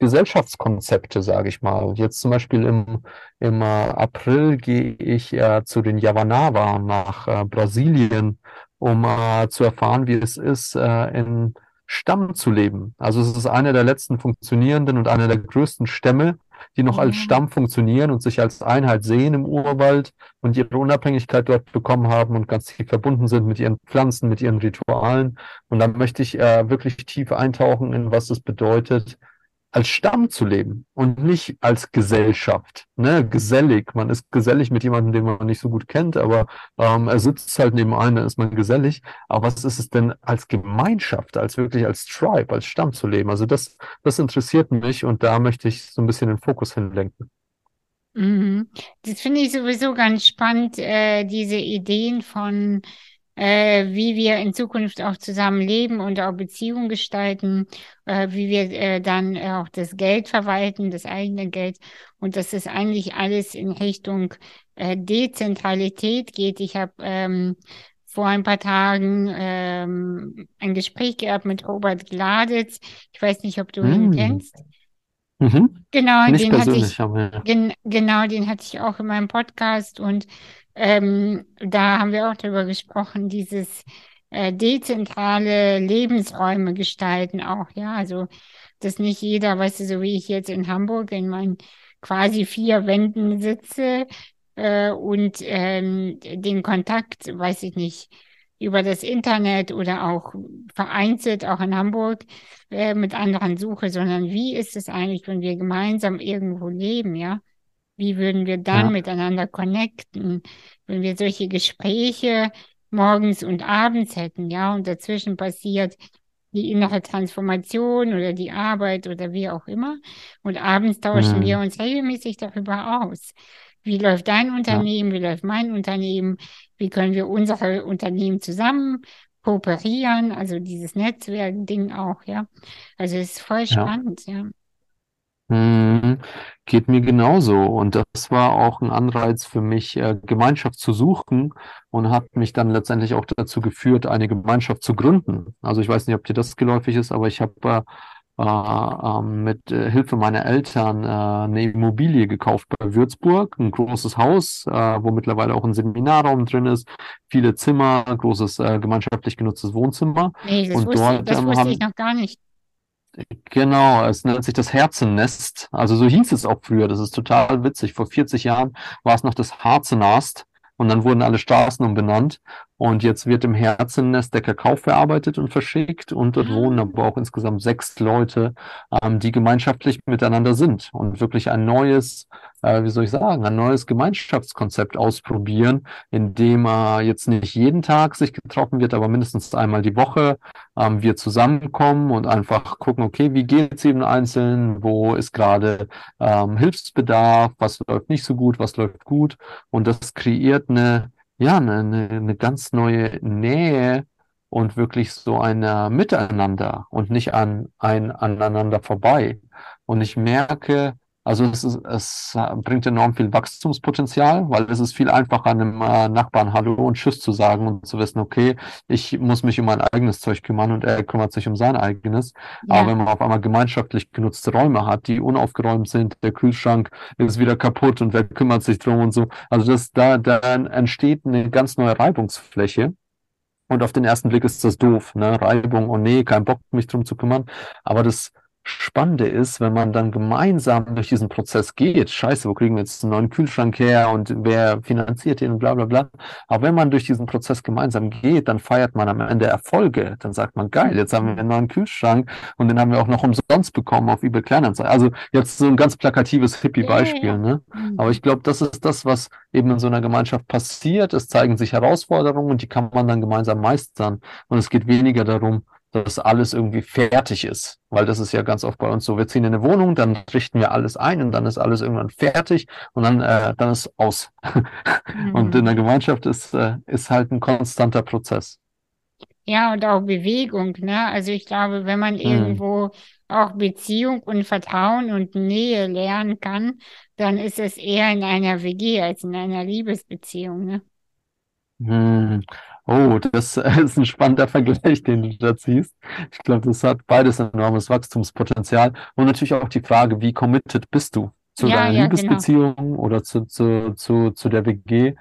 Gesellschaftskonzepte, sage ich mal. Jetzt zum Beispiel im, im äh, April gehe ich äh, zu den Yavanava nach äh, Brasilien, um äh, zu erfahren, wie es ist, äh, in Stamm zu leben. Also es ist einer der letzten funktionierenden und einer der größten Stämme, die noch als Ja. Stamm funktionieren und sich als Einheit sehen im Urwald und ihre Unabhängigkeit dort bekommen haben und ganz tief verbunden sind mit ihren Pflanzen, mit ihren Ritualen. Und da möchte ich äh, wirklich tief eintauchen in was es bedeutet, als Stamm zu leben und nicht als Gesellschaft. Ne? Gesellig. Man ist gesellig mit jemandem, den man nicht so gut kennt, aber ähm, er sitzt halt neben einem, ist man gesellig. Aber was ist es denn als Gemeinschaft, als wirklich als Tribe, als Stamm zu leben? Also das, das interessiert mich und da möchte ich so ein bisschen den Fokus hinlenken. Mhm. Das finde ich sowieso ganz spannend, äh, diese Ideen von, äh, wie wir in Zukunft auch zusammen leben und auch Beziehungen gestalten, äh, wie wir äh, dann äh, auch das Geld verwalten, das eigene Geld und dass das eigentlich alles in Richtung äh, Dezentralität geht. Ich habe ähm, vor ein paar Tagen ähm, ein Gespräch gehabt mit Robert Gladitz. Ich weiß nicht, ob du ihn Mm. kennst. Mhm. Genau, Nicht den hatte ich. aber ja. Gen genau, den hatte ich auch in meinem Podcast und ähm, da haben wir auch darüber gesprochen, dieses äh, dezentrale Lebensräume gestalten auch, ja, also dass nicht jeder, weißt du, so wie ich jetzt in Hamburg in meinen quasi vier Wänden sitze äh, und ähm, den Kontakt, weiß ich nicht, über das Internet oder auch vereinzelt auch in Hamburg äh, mit anderen suche, sondern wie ist es eigentlich, wenn wir gemeinsam irgendwo leben, ja? Wie würden wir dann Ja. miteinander connecten, wenn wir solche Gespräche morgens und abends hätten, ja? Und dazwischen passiert die innere Transformation oder die Arbeit oder wie auch immer. Und abends tauschen wir Mhm. uns regelmäßig darüber aus. Wie läuft dein Unternehmen? Wie läuft mein Unternehmen? Wie können wir unsere Unternehmen zusammen kooperieren? Also dieses Netzwerk-Ding auch, ja. Also es ist voll Ja. spannend, ja. Mhm. Geht mir genauso. Und das war auch ein Anreiz für mich, äh, Gemeinschaft zu suchen und hat mich dann letztendlich auch dazu geführt, eine Gemeinschaft zu gründen. Also ich weiß nicht, ob dir das geläufig ist, aber ich habe äh, äh, mit äh, Hilfe meiner Eltern äh, eine Immobilie gekauft bei Würzburg, ein großes Haus, wo mittlerweile auch ein Seminarraum drin ist, viele Zimmer, großes gemeinschaftlich genutztes Wohnzimmer. Nee, das Und wusste, dort das ähm, wusste haben, ich noch gar nicht. Genau, es nennt sich das Herzennest. Also so hieß es auch früher. Das ist total witzig. Vor 40 Jahren war es noch das Harzennest und dann wurden alle Straßen umbenannt. Und jetzt wird im Herzennest der Kakao verarbeitet und verschickt. Und dort wohnen Ah, aber auch insgesamt sechs Leute, ähm, die gemeinschaftlich miteinander sind und wirklich ein neues, äh, wie soll ich sagen, ein neues Gemeinschaftskonzept ausprobieren, in dem äh, jetzt nicht jeden Tag sich getroffen wird, aber mindestens einmal die Woche ähm, wir zusammenkommen und einfach gucken, okay, wie geht's jedem Einzelnen, wo ist gerade ähm, Hilfsbedarf, was läuft nicht so gut, was läuft gut? Und das kreiert eine, ja, eine, eine, eine ganz neue Nähe und wirklich so ein äh, Miteinander und nicht an ein aneinander vorbei. Und ich merke, also es ist, es bringt enorm viel Wachstumspotenzial, weil es ist viel einfacher, einem äh, Nachbarn Hallo und Tschüss zu sagen und zu wissen, okay, ich muss mich um mein eigenes Zeug kümmern und er kümmert sich um sein eigenes. Aber ja, wenn man auf einmal gemeinschaftlich genutzte Räume hat, die unaufgeräumt sind, der Kühlschrank ist wieder kaputt und wer kümmert sich drum und so. Also das, da, da entsteht eine ganz neue Reibungsfläche. Und auf den ersten Blick ist das doof, ne? Reibung, oh nee, kein Bock, mich drum zu kümmern. Aber das Spannende ist, wenn man dann gemeinsam durch diesen Prozess geht, scheiße, wo kriegen wir jetzt einen neuen Kühlschrank her und wer finanziert den und bla bla bla. Aber wenn man durch diesen Prozess gemeinsam geht, dann feiert man am Ende Erfolge. Dann sagt man, geil, jetzt haben wir einen neuen Kühlschrank und den haben wir auch noch umsonst bekommen auf eBay Kleinanzeigen. Also jetzt so ein ganz plakatives Hippie-Beispiel, ne? Aber Mhm. ich glaube, das ist das, was eben in so einer Gemeinschaft passiert. Es zeigen sich Herausforderungen und die kann man dann gemeinsam meistern. Und es geht weniger darum, dass alles irgendwie fertig ist. Weil das ist ja ganz oft bei uns so. Wir ziehen in eine Wohnung, dann richten wir alles ein und dann ist alles irgendwann fertig und dann, äh, dann ist aus. Und in Mhm. der Gemeinschaft ist, äh, ist halt ein konstanter Prozess. Ja, und auch Bewegung, ne? Also ich glaube, wenn man Hm. irgendwo auch Beziehung und Vertrauen und Nähe lernen kann, dann ist es eher in einer WG als in einer Liebesbeziehung, ne? Hm. Oh, das ist ein spannender Vergleich, den du da ziehst. Ich glaube, das hat beides enormes Wachstumspotenzial. Und natürlich auch die Frage, wie committed bist du zu Ja, deiner ja, genau. Liebesbeziehung oder zu, zu, zu, zu der WG?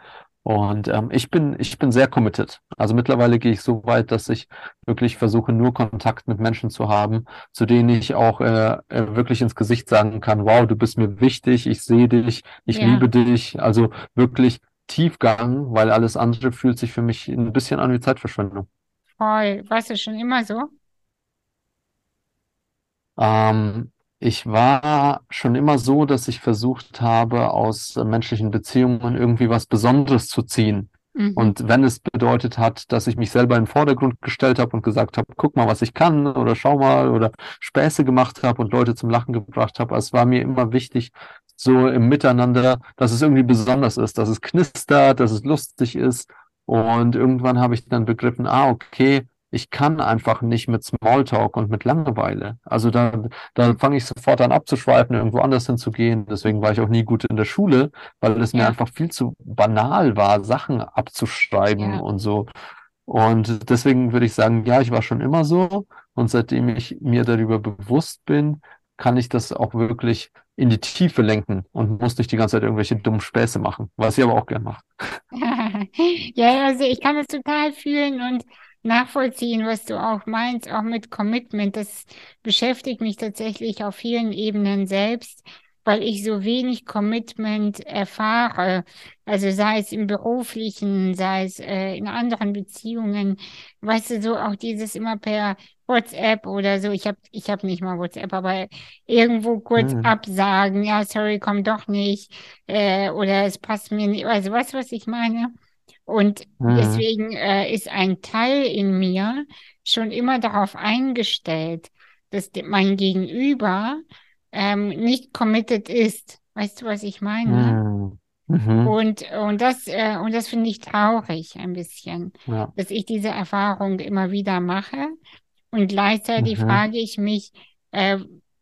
Und ähm, ich bin, ich bin sehr committed. Also mittlerweile gehe ich so weit, dass ich wirklich versuche, nur Kontakt mit Menschen zu haben, zu denen ich auch äh, äh, wirklich ins Gesicht sagen kann, wow, du bist mir wichtig, ich sehe dich, ich Ja, liebe dich. Also wirklich Tiefgang, weil alles andere fühlt sich für mich ein bisschen an wie Zeitverschwendung. voll. Warst du schon immer so? Ähm, ich war schon immer so, dass ich versucht habe, aus menschlichen Beziehungen irgendwie was Besonderes zu ziehen. Mhm. Und wenn es bedeutet hat, dass ich mich selber in den Vordergrund gestellt habe und gesagt habe, guck mal, was ich kann, oder schau mal, oder Späße gemacht habe und Leute zum Lachen gebracht habe, es war mir immer wichtig, so im Miteinander, dass es irgendwie besonders ist, dass es knistert, dass es lustig ist. Und irgendwann habe ich dann begriffen, ah, okay, ich kann einfach nicht mit Smalltalk und mit Langeweile. Also da, da fange ich sofort an abzuschweifen, irgendwo anders hinzugehen. Deswegen war ich auch nie gut in der Schule, weil es mir Ja, einfach viel zu banal war, Sachen abzuschreiben ja, und so. Und deswegen würde ich sagen, ja, ich war schon immer so. Und seitdem ich mir darüber bewusst bin, kann ich das auch wirklich in die Tiefe lenken und muss nicht die ganze Zeit irgendwelche dummen Späße machen, was ich aber auch gern mache. Ja, also ich kann es total fühlen und nachvollziehen, was du auch meinst, auch mit Commitment. Das beschäftigt mich tatsächlich auf vielen Ebenen selbst, weil ich so wenig Commitment erfahre. Also sei es im beruflichen, sei es äh, in anderen Beziehungen. Weißt du, so auch dieses immer per WhatsApp oder so. Ich habe ich hab nicht mal WhatsApp, aber irgendwo kurz Hm, absagen, ja, sorry, komm doch nicht, äh, oder es passt mir nicht. Also weißt du, was ich meine? Und hm, deswegen äh, ist ein Teil in mir schon immer darauf eingestellt, dass mein Gegenüber ähm, nicht committed ist. Weißt du, was ich meine? hm, mhm, Und, und das, äh, und das finde ich traurig ein bisschen, ja, dass ich diese Erfahrung immer wieder mache. Und gleichzeitig mhm, frage ich mich, äh,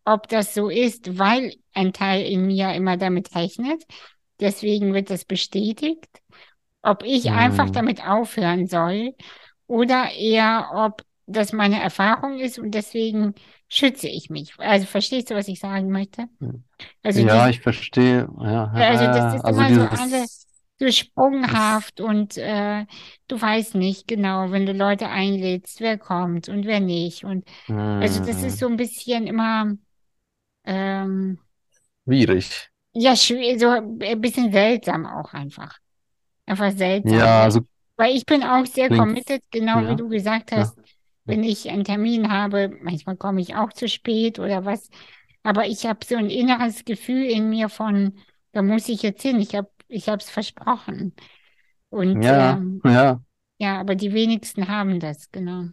ob das so ist, weil ein Teil in mir immer damit rechnet. Deswegen wird das bestätigt ob ich einfach hm, damit aufhören soll oder eher, ob das meine Erfahrung ist und deswegen schütze ich mich. Also verstehst du, was ich sagen möchte? Also ja, die, ich verstehe. Ja, also das ist also immer dieses, so alles so sprunghaft und äh, du weißt nicht genau, wenn du Leute einlädst, wer kommt und wer nicht. Und also das ist hm. so ein bisschen immer ähm, schwierig. Ja, so ein bisschen seltsam auch einfach. Einfach seltsam. Ja, also weil ich bin auch sehr committed, genau ja, wie du gesagt hast. Ja. Wenn ich einen Termin habe, manchmal komme ich auch zu spät oder was. Aber ich habe so ein inneres Gefühl in mir von, da muss ich jetzt hin. Ich habe ich es versprochen. Und ja, ähm, ja. Ja, aber die wenigsten haben das, genau.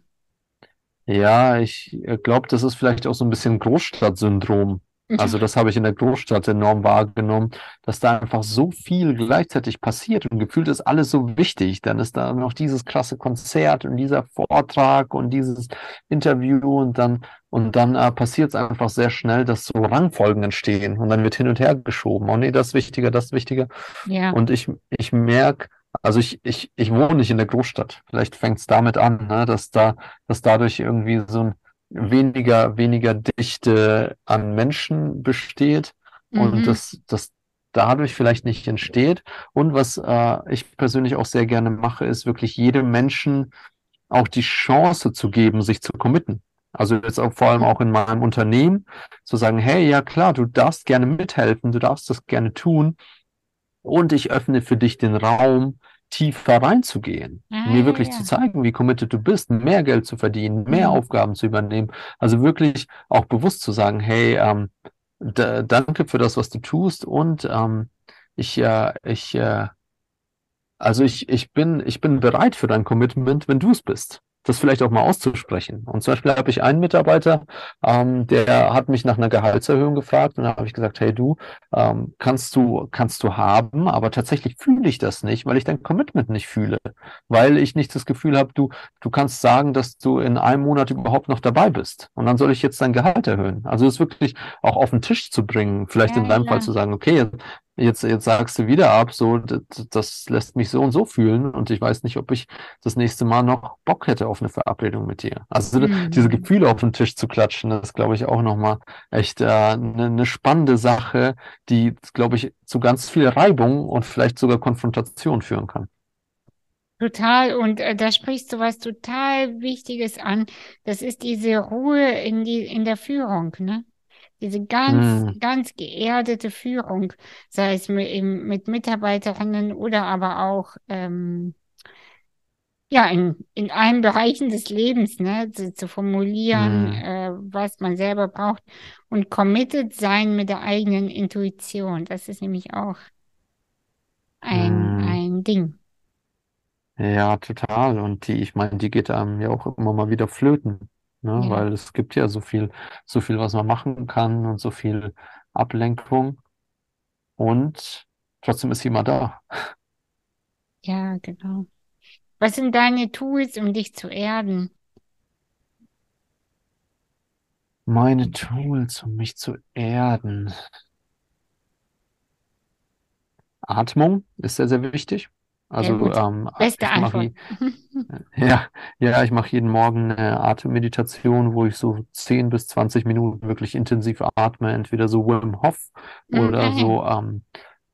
Ja, ich glaube, das ist vielleicht auch so ein bisschen Großstadtsyndrom. Also das habe ich in der Großstadt enorm wahrgenommen, dass da einfach so viel gleichzeitig passiert und gefühlt ist alles so wichtig. Dann ist da noch dieses krasse Konzert und dieser Vortrag und dieses Interview und dann und dann äh, passiert es einfach sehr schnell, dass so Rangfolgen entstehen und dann wird hin und her geschoben. Oh nee, das ist wichtiger, das ist wichtiger. Ja. Und ich ich merke, also ich, ich, ich wohne nicht in der Großstadt. Vielleicht fängt es damit an, ne, dass da, dass dadurch irgendwie so ein weniger, weniger Dichte an Menschen besteht mhm. und das, das dadurch vielleicht nicht entsteht. Und was äh, ich persönlich auch sehr gerne mache, ist wirklich jedem Menschen auch die Chance zu geben, sich zu committen. Also jetzt auch vor allem auch in meinem Unternehmen zu sagen, hey, ja klar, du darfst gerne mithelfen, du darfst das gerne tun. Und ich öffne für dich den Raum, tiefer reinzugehen, ah, mir wirklich ja. zu zeigen, wie committed du bist, mehr Geld zu verdienen, mehr mhm. Aufgaben zu übernehmen. Also wirklich auch bewusst zu sagen, hey, ähm, danke für das, was du tust und ähm, ich, äh, ich, äh, also ich, ich bin, ich bin bereit für dein Commitment, wenn du es bist das vielleicht auch mal auszusprechen. Und zum Beispiel habe ich einen Mitarbeiter, ähm, der hat mich nach einer Gehaltserhöhung gefragt und da habe ich gesagt, hey du, ähm, kannst du, kannst du haben, aber tatsächlich fühle ich das nicht, weil ich dein Commitment nicht fühle, weil ich nicht das Gefühl habe, du, du kannst sagen, dass du in einem Monat überhaupt noch dabei bist und dann soll ich jetzt dein Gehalt erhöhen. Also es wirklich auch auf den Tisch zu bringen, vielleicht ja, in deinem ja. Fall zu sagen, okay, jetzt, jetzt sagst du wieder ab, so, das, das lässt mich so und so fühlen und ich weiß nicht, ob ich das nächste Mal noch Bock hätte auf eine Verabredung mit dir. Also mhm. diese Gefühle auf den Tisch zu klatschen, das ist, glaube ich, auch nochmal echt äh, eine, eine spannende Sache, die, glaube ich, zu ganz viel Reibung und vielleicht sogar Konfrontation führen kann. Total. Und äh, da sprichst du was total Wichtiges an. Das ist diese Ruhe in die, in der Führung, ne? Diese ganz, mm. ganz geerdete Führung, sei es mit, mit Mitarbeiterinnen oder aber auch ähm, ja, in, in allen Bereichen des Lebens, ne, zu, zu formulieren, mm. äh, was man selber braucht und committed sein mit der eigenen Intuition. Das ist nämlich auch ein, mm. ein Ding. Ja, total. Und die, ich meine, die geht einem ja auch immer mal wieder flöten. Ne? Ja. Weil es gibt ja so viel, so viel, was man machen kann und so viel Ablenkung. Und trotzdem ist sie immer da. Ja, genau. Was sind deine Tools, um dich zu erden? Meine Tools, um mich zu erden. Atmung ist sehr, sehr wichtig. Also ähm, Beste ich Antwort. ja, ja, ich mache jeden Morgen eine Atemmeditation, wo ich so 10 bis 20 Minuten wirklich intensiv atme, entweder so Wim Hof oder okay. so, ähm,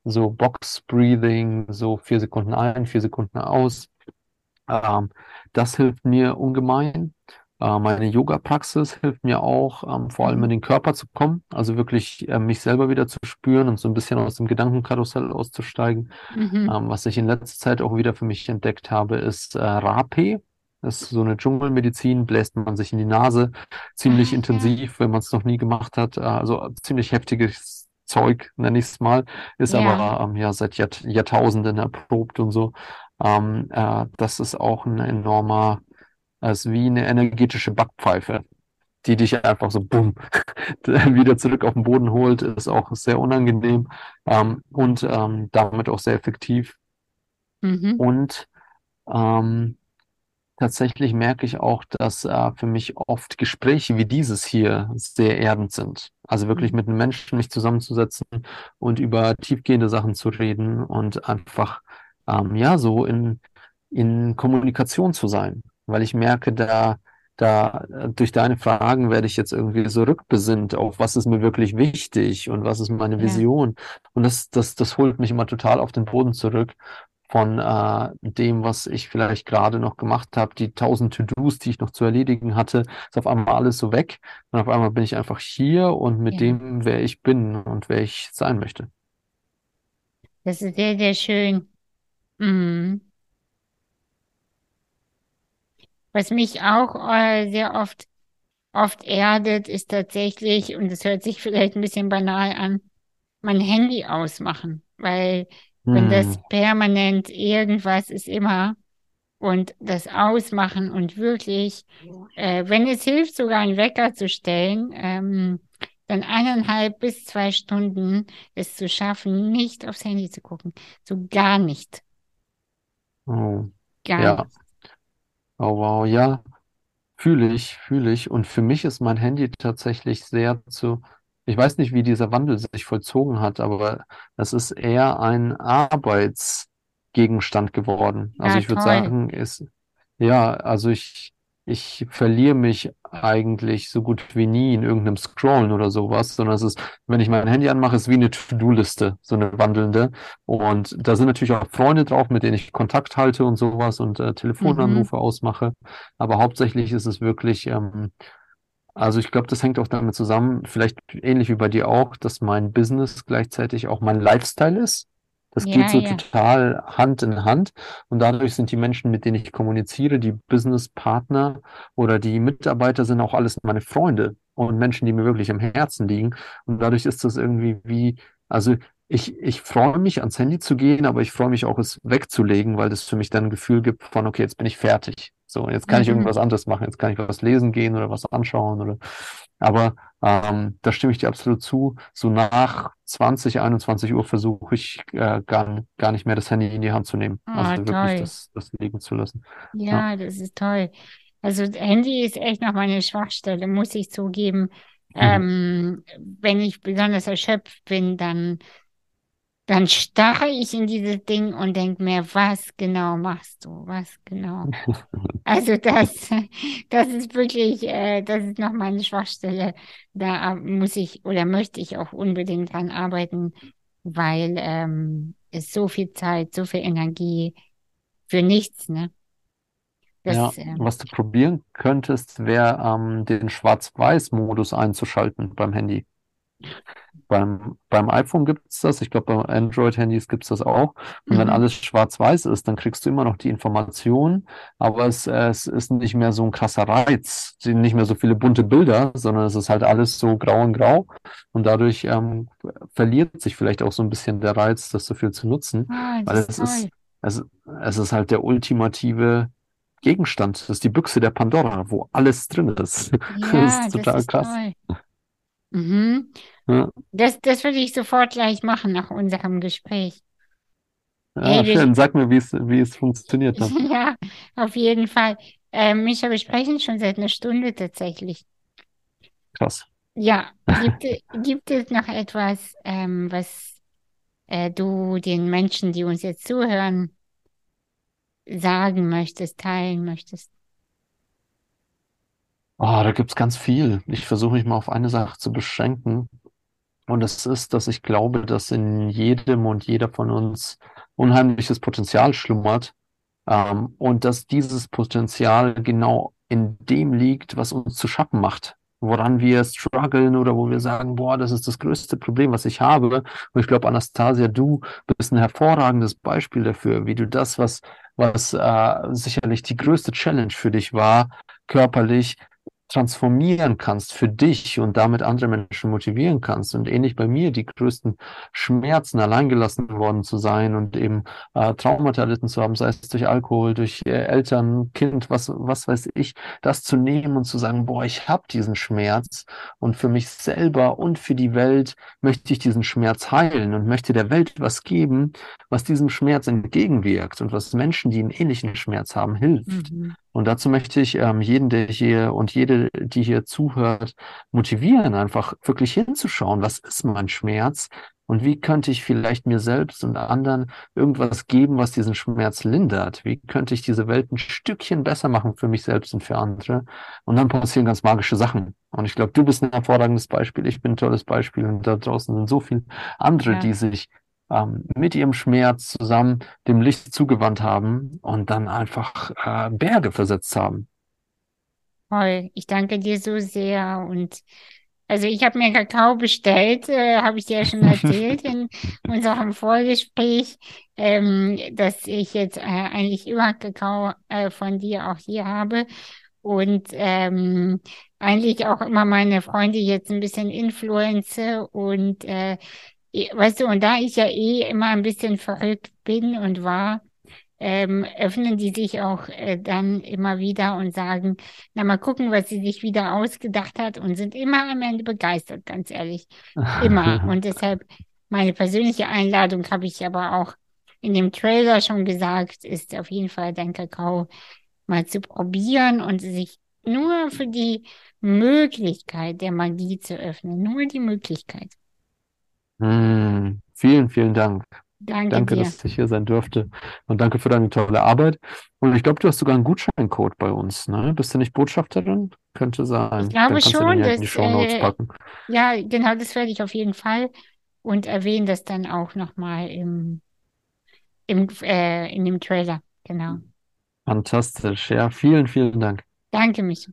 so Box Breathing, so vier Sekunden ein, vier Sekunden aus. Ähm, das hilft mir ungemein. Äh, meine Yoga-Praxis hilft mir auch, ähm, vor allem in mhm. den Körper zu kommen, also wirklich äh, mich selber wieder zu spüren und so ein bisschen aus dem Gedankenkarussell auszusteigen. Mhm. Ähm, was ich in letzter Zeit auch wieder für mich entdeckt habe, ist äh, Rape. Das ist so eine Dschungelmedizin, bläst man sich in die Nase, ziemlich ah, intensiv, wenn man es noch nie gemacht hat. Also ziemlich heftiges Zeug, nenne ich es mal, ist ja. aber ähm, ja seit Jahr, Jahrtausenden erprobt und so. Ähm, äh, das ist auch ein enormer das ist wie eine energetische Backpfeife, die dich einfach so bumm wieder zurück auf den Boden holt, ist auch sehr unangenehm ähm, und ähm, damit auch sehr effektiv. Mhm. Und ähm, tatsächlich merke ich auch, dass äh, für mich oft Gespräche wie dieses hier sehr erdend sind. Also wirklich mhm. mit einem Menschen mich zusammenzusetzen und über tiefgehende Sachen zu reden und einfach ähm, ja so in, in Kommunikation zu sein weil ich merke, da, da äh, durch deine Fragen werde ich jetzt irgendwie so rückbesinnt auf, was ist mir wirklich wichtig und was ist meine Ja, Vision. Und das, das, das holt mich immer total auf den Boden zurück von äh, dem, was ich vielleicht gerade noch gemacht habe, die tausend To-Dos, die ich noch zu erledigen hatte, ist auf einmal alles so weg. Und auf einmal bin ich einfach hier und mit ja. dem, wer ich bin und wer ich sein möchte. Das ist sehr, sehr schön. Mhm. Was mich auch äh, sehr oft, oft erdet, ist tatsächlich, und das hört sich vielleicht ein bisschen banal an, mein Handy ausmachen. Weil wenn das Hm. permanent irgendwas ist immer und das Ausmachen und wirklich, äh, wenn es hilft, sogar einen Wecker zu stellen, ähm, dann eineinhalb bis zwei Stunden es zu schaffen, nicht aufs Handy zu gucken. So gar nicht. Oh, Gar ja, nicht. Oh wow, ja, fühle ich, fühle ich. Und für mich ist mein Handy tatsächlich sehr zu, ich weiß nicht, wie dieser Wandel sich vollzogen hat, aber es ist eher ein Arbeitsgegenstand geworden. Also Ja, ich würde sagen, ist, ja, also ich, ich verliere mich eigentlich so gut wie nie in irgendeinem Scrollen oder sowas, sondern es ist, wenn ich mein Handy anmache, ist es wie eine To-Do-Liste, so eine wandelnde. Und da sind natürlich auch Freunde drauf, mit denen ich Kontakt halte und sowas und äh, Mhm. Telefonanrufe ausmache. Aber hauptsächlich ist es wirklich, ähm, also ich glaube, das hängt auch damit zusammen, vielleicht ähnlich wie bei dir auch, dass mein Business gleichzeitig auch mein Lifestyle ist. Das geht Ja, so ja. total Hand in Hand und dadurch sind die Menschen, mit denen ich kommuniziere, die Businesspartner oder die Mitarbeiter sind auch alles meine Freunde und Menschen, die mir wirklich am Herzen liegen. Und dadurch ist das irgendwie wie, also ich, ich freue mich, ans Handy zu gehen, aber ich freue mich auch, es wegzulegen, weil das für mich dann ein Gefühl gibt von, okay, jetzt bin ich fertig. So, jetzt kann ich Mhm. irgendwas anderes machen, jetzt kann ich was lesen gehen oder was anschauen oder, aber ähm, da stimme ich dir absolut zu. So nach 20, 21 Uhr versuche ich äh, gar, gar nicht mehr das Handy in die Hand zu nehmen. Also Ah, wirklich toll. das, das liegen zu lassen. Ja. Ja, das ist toll. Also Handy ist echt noch meine Schwachstelle, muss ich zugeben. Ähm, wenn ich besonders erschöpft bin, dann, dann starre ich in dieses Ding und denke mir, was genau machst du? Was genau? Also das, das ist wirklich, äh, das ist noch meine Schwachstelle. Da muss ich oder möchte ich auch unbedingt dran arbeiten, weil ähm, es so viel Zeit, so viel Energie für nichts, ne? Ja, Das, ähm, was du probieren könntest, wäre ähm, den Schwarz-Weiß-Modus einzuschalten beim Handy. Beim, beim iPhone gibt es das, ich glaube, bei Android-Handys gibt es das auch. Und wenn mhm. alles schwarz-weiß ist, dann kriegst du immer noch die Information, aber es, es ist nicht mehr so ein krasser Reiz, Es sind nicht mehr so viele bunte Bilder, sondern es ist halt alles so grau und grau. Und dadurch ähm, verliert sich vielleicht auch so ein bisschen der Reiz, das so viel zu nutzen, Ah, weil das ist es ist, es, es ist halt der ultimative Gegenstand. Das ist die Büchse der Pandora, wo alles drin ist. Das Ja, ist das total ist krass. toll. Mhm. Ja, Das, das würde ich sofort gleich machen nach unserem Gespräch. Ja, wir, schön. Sag mir, wie es, wie es funktioniert hat. ja, auf jeden Fall. Äh, Micha, wir sprechen schon seit einer Stunde tatsächlich. Krass. Ja, gibt, gibt es noch etwas, ähm, was äh, du den Menschen, die uns jetzt zuhören, sagen möchtest, teilen möchtest? Oh, da gibt's ganz viel. Ich versuche mich mal auf eine Sache zu beschränken. Und das ist, dass ich glaube, dass in jedem und jeder von uns unheimliches Potenzial schlummert. Ähm, und dass dieses Potenzial genau in dem liegt, was uns zu schaffen macht. Woran wir strugglen oder wo wir sagen, boah, das ist das größte Problem, was ich habe. Und ich glaube, Anastasia, du bist ein hervorragendes Beispiel dafür, wie du das, was, was äh, sicherlich die größte Challenge für dich war, körperlich transformieren kannst für dich und damit andere Menschen motivieren kannst. Und ähnlich bei mir, die größten Schmerzen, alleingelassen worden zu sein und eben äh, Traumata erlitten zu haben, sei es durch Alkohol, durch äh, Eltern, Kind, was, was weiß ich, das zu nehmen und zu sagen, boah, ich habe diesen Schmerz und für mich selber und für die Welt möchte ich diesen Schmerz heilen und möchte der Welt was geben, was diesem Schmerz entgegenwirkt und was Menschen, die einen ähnlichen Schmerz haben, hilft. Mhm. Und dazu möchte ich ähm, jeden, der hier und jede, die hier zuhört, motivieren, einfach wirklich hinzuschauen, was ist mein Schmerz, Und wie könnte ich vielleicht mir selbst und anderen irgendwas geben, was diesen Schmerz lindert? Wie könnte ich diese Welt ein Stückchen besser machen für mich selbst und für andere? Und dann passieren ganz magische Sachen. Und ich glaube, du bist ein hervorragendes Beispiel, ich bin ein tolles Beispiel und da draußen sind so viele andere, Ja. die sich ähm, mit ihrem Schmerz zusammen dem Licht zugewandt haben und dann einfach äh, Berge versetzt haben. Toll. Ich danke dir so sehr. Und also ich habe mir Kakao bestellt, äh, habe ich dir ja schon erzählt in unserem Vorgespräch, ähm, dass ich jetzt äh, eigentlich immer Kakao äh, von dir auch hier habe. Und ähm, eigentlich auch immer meine Freunde jetzt ein bisschen influenze und äh, weißt du, und da ich ja eh immer ein bisschen verrückt bin und war, ähm, öffnen die sich auch äh, dann immer wieder und sagen, na mal gucken, was sie sich wieder ausgedacht hat und sind immer am Ende begeistert, ganz ehrlich. Immer. Und deshalb meine persönliche Einladung habe ich aber auch in dem Trailer schon gesagt, ist auf jeden Fall dein Kakao mal zu probieren und sich nur für die Möglichkeit der Magie zu öffnen. Nur die Möglichkeit. Hm, vielen, vielen Dank. Danke Danke, dir. dass ich hier sein durfte. Und danke für deine tolle Arbeit. Und ich glaube, du hast sogar einen Gutscheincode bei uns, ne? Bist du nicht Botschafterin? Könnte Ich sein. Dann glaube schon, ja in die dass, Shownotes äh, packen. ja, genau, das werde ich auf jeden Fall und erwähne das dann auch nochmal im, im, äh, in dem Trailer. Genau. Fantastisch. Ja, vielen, vielen Dank. Danke, Micha.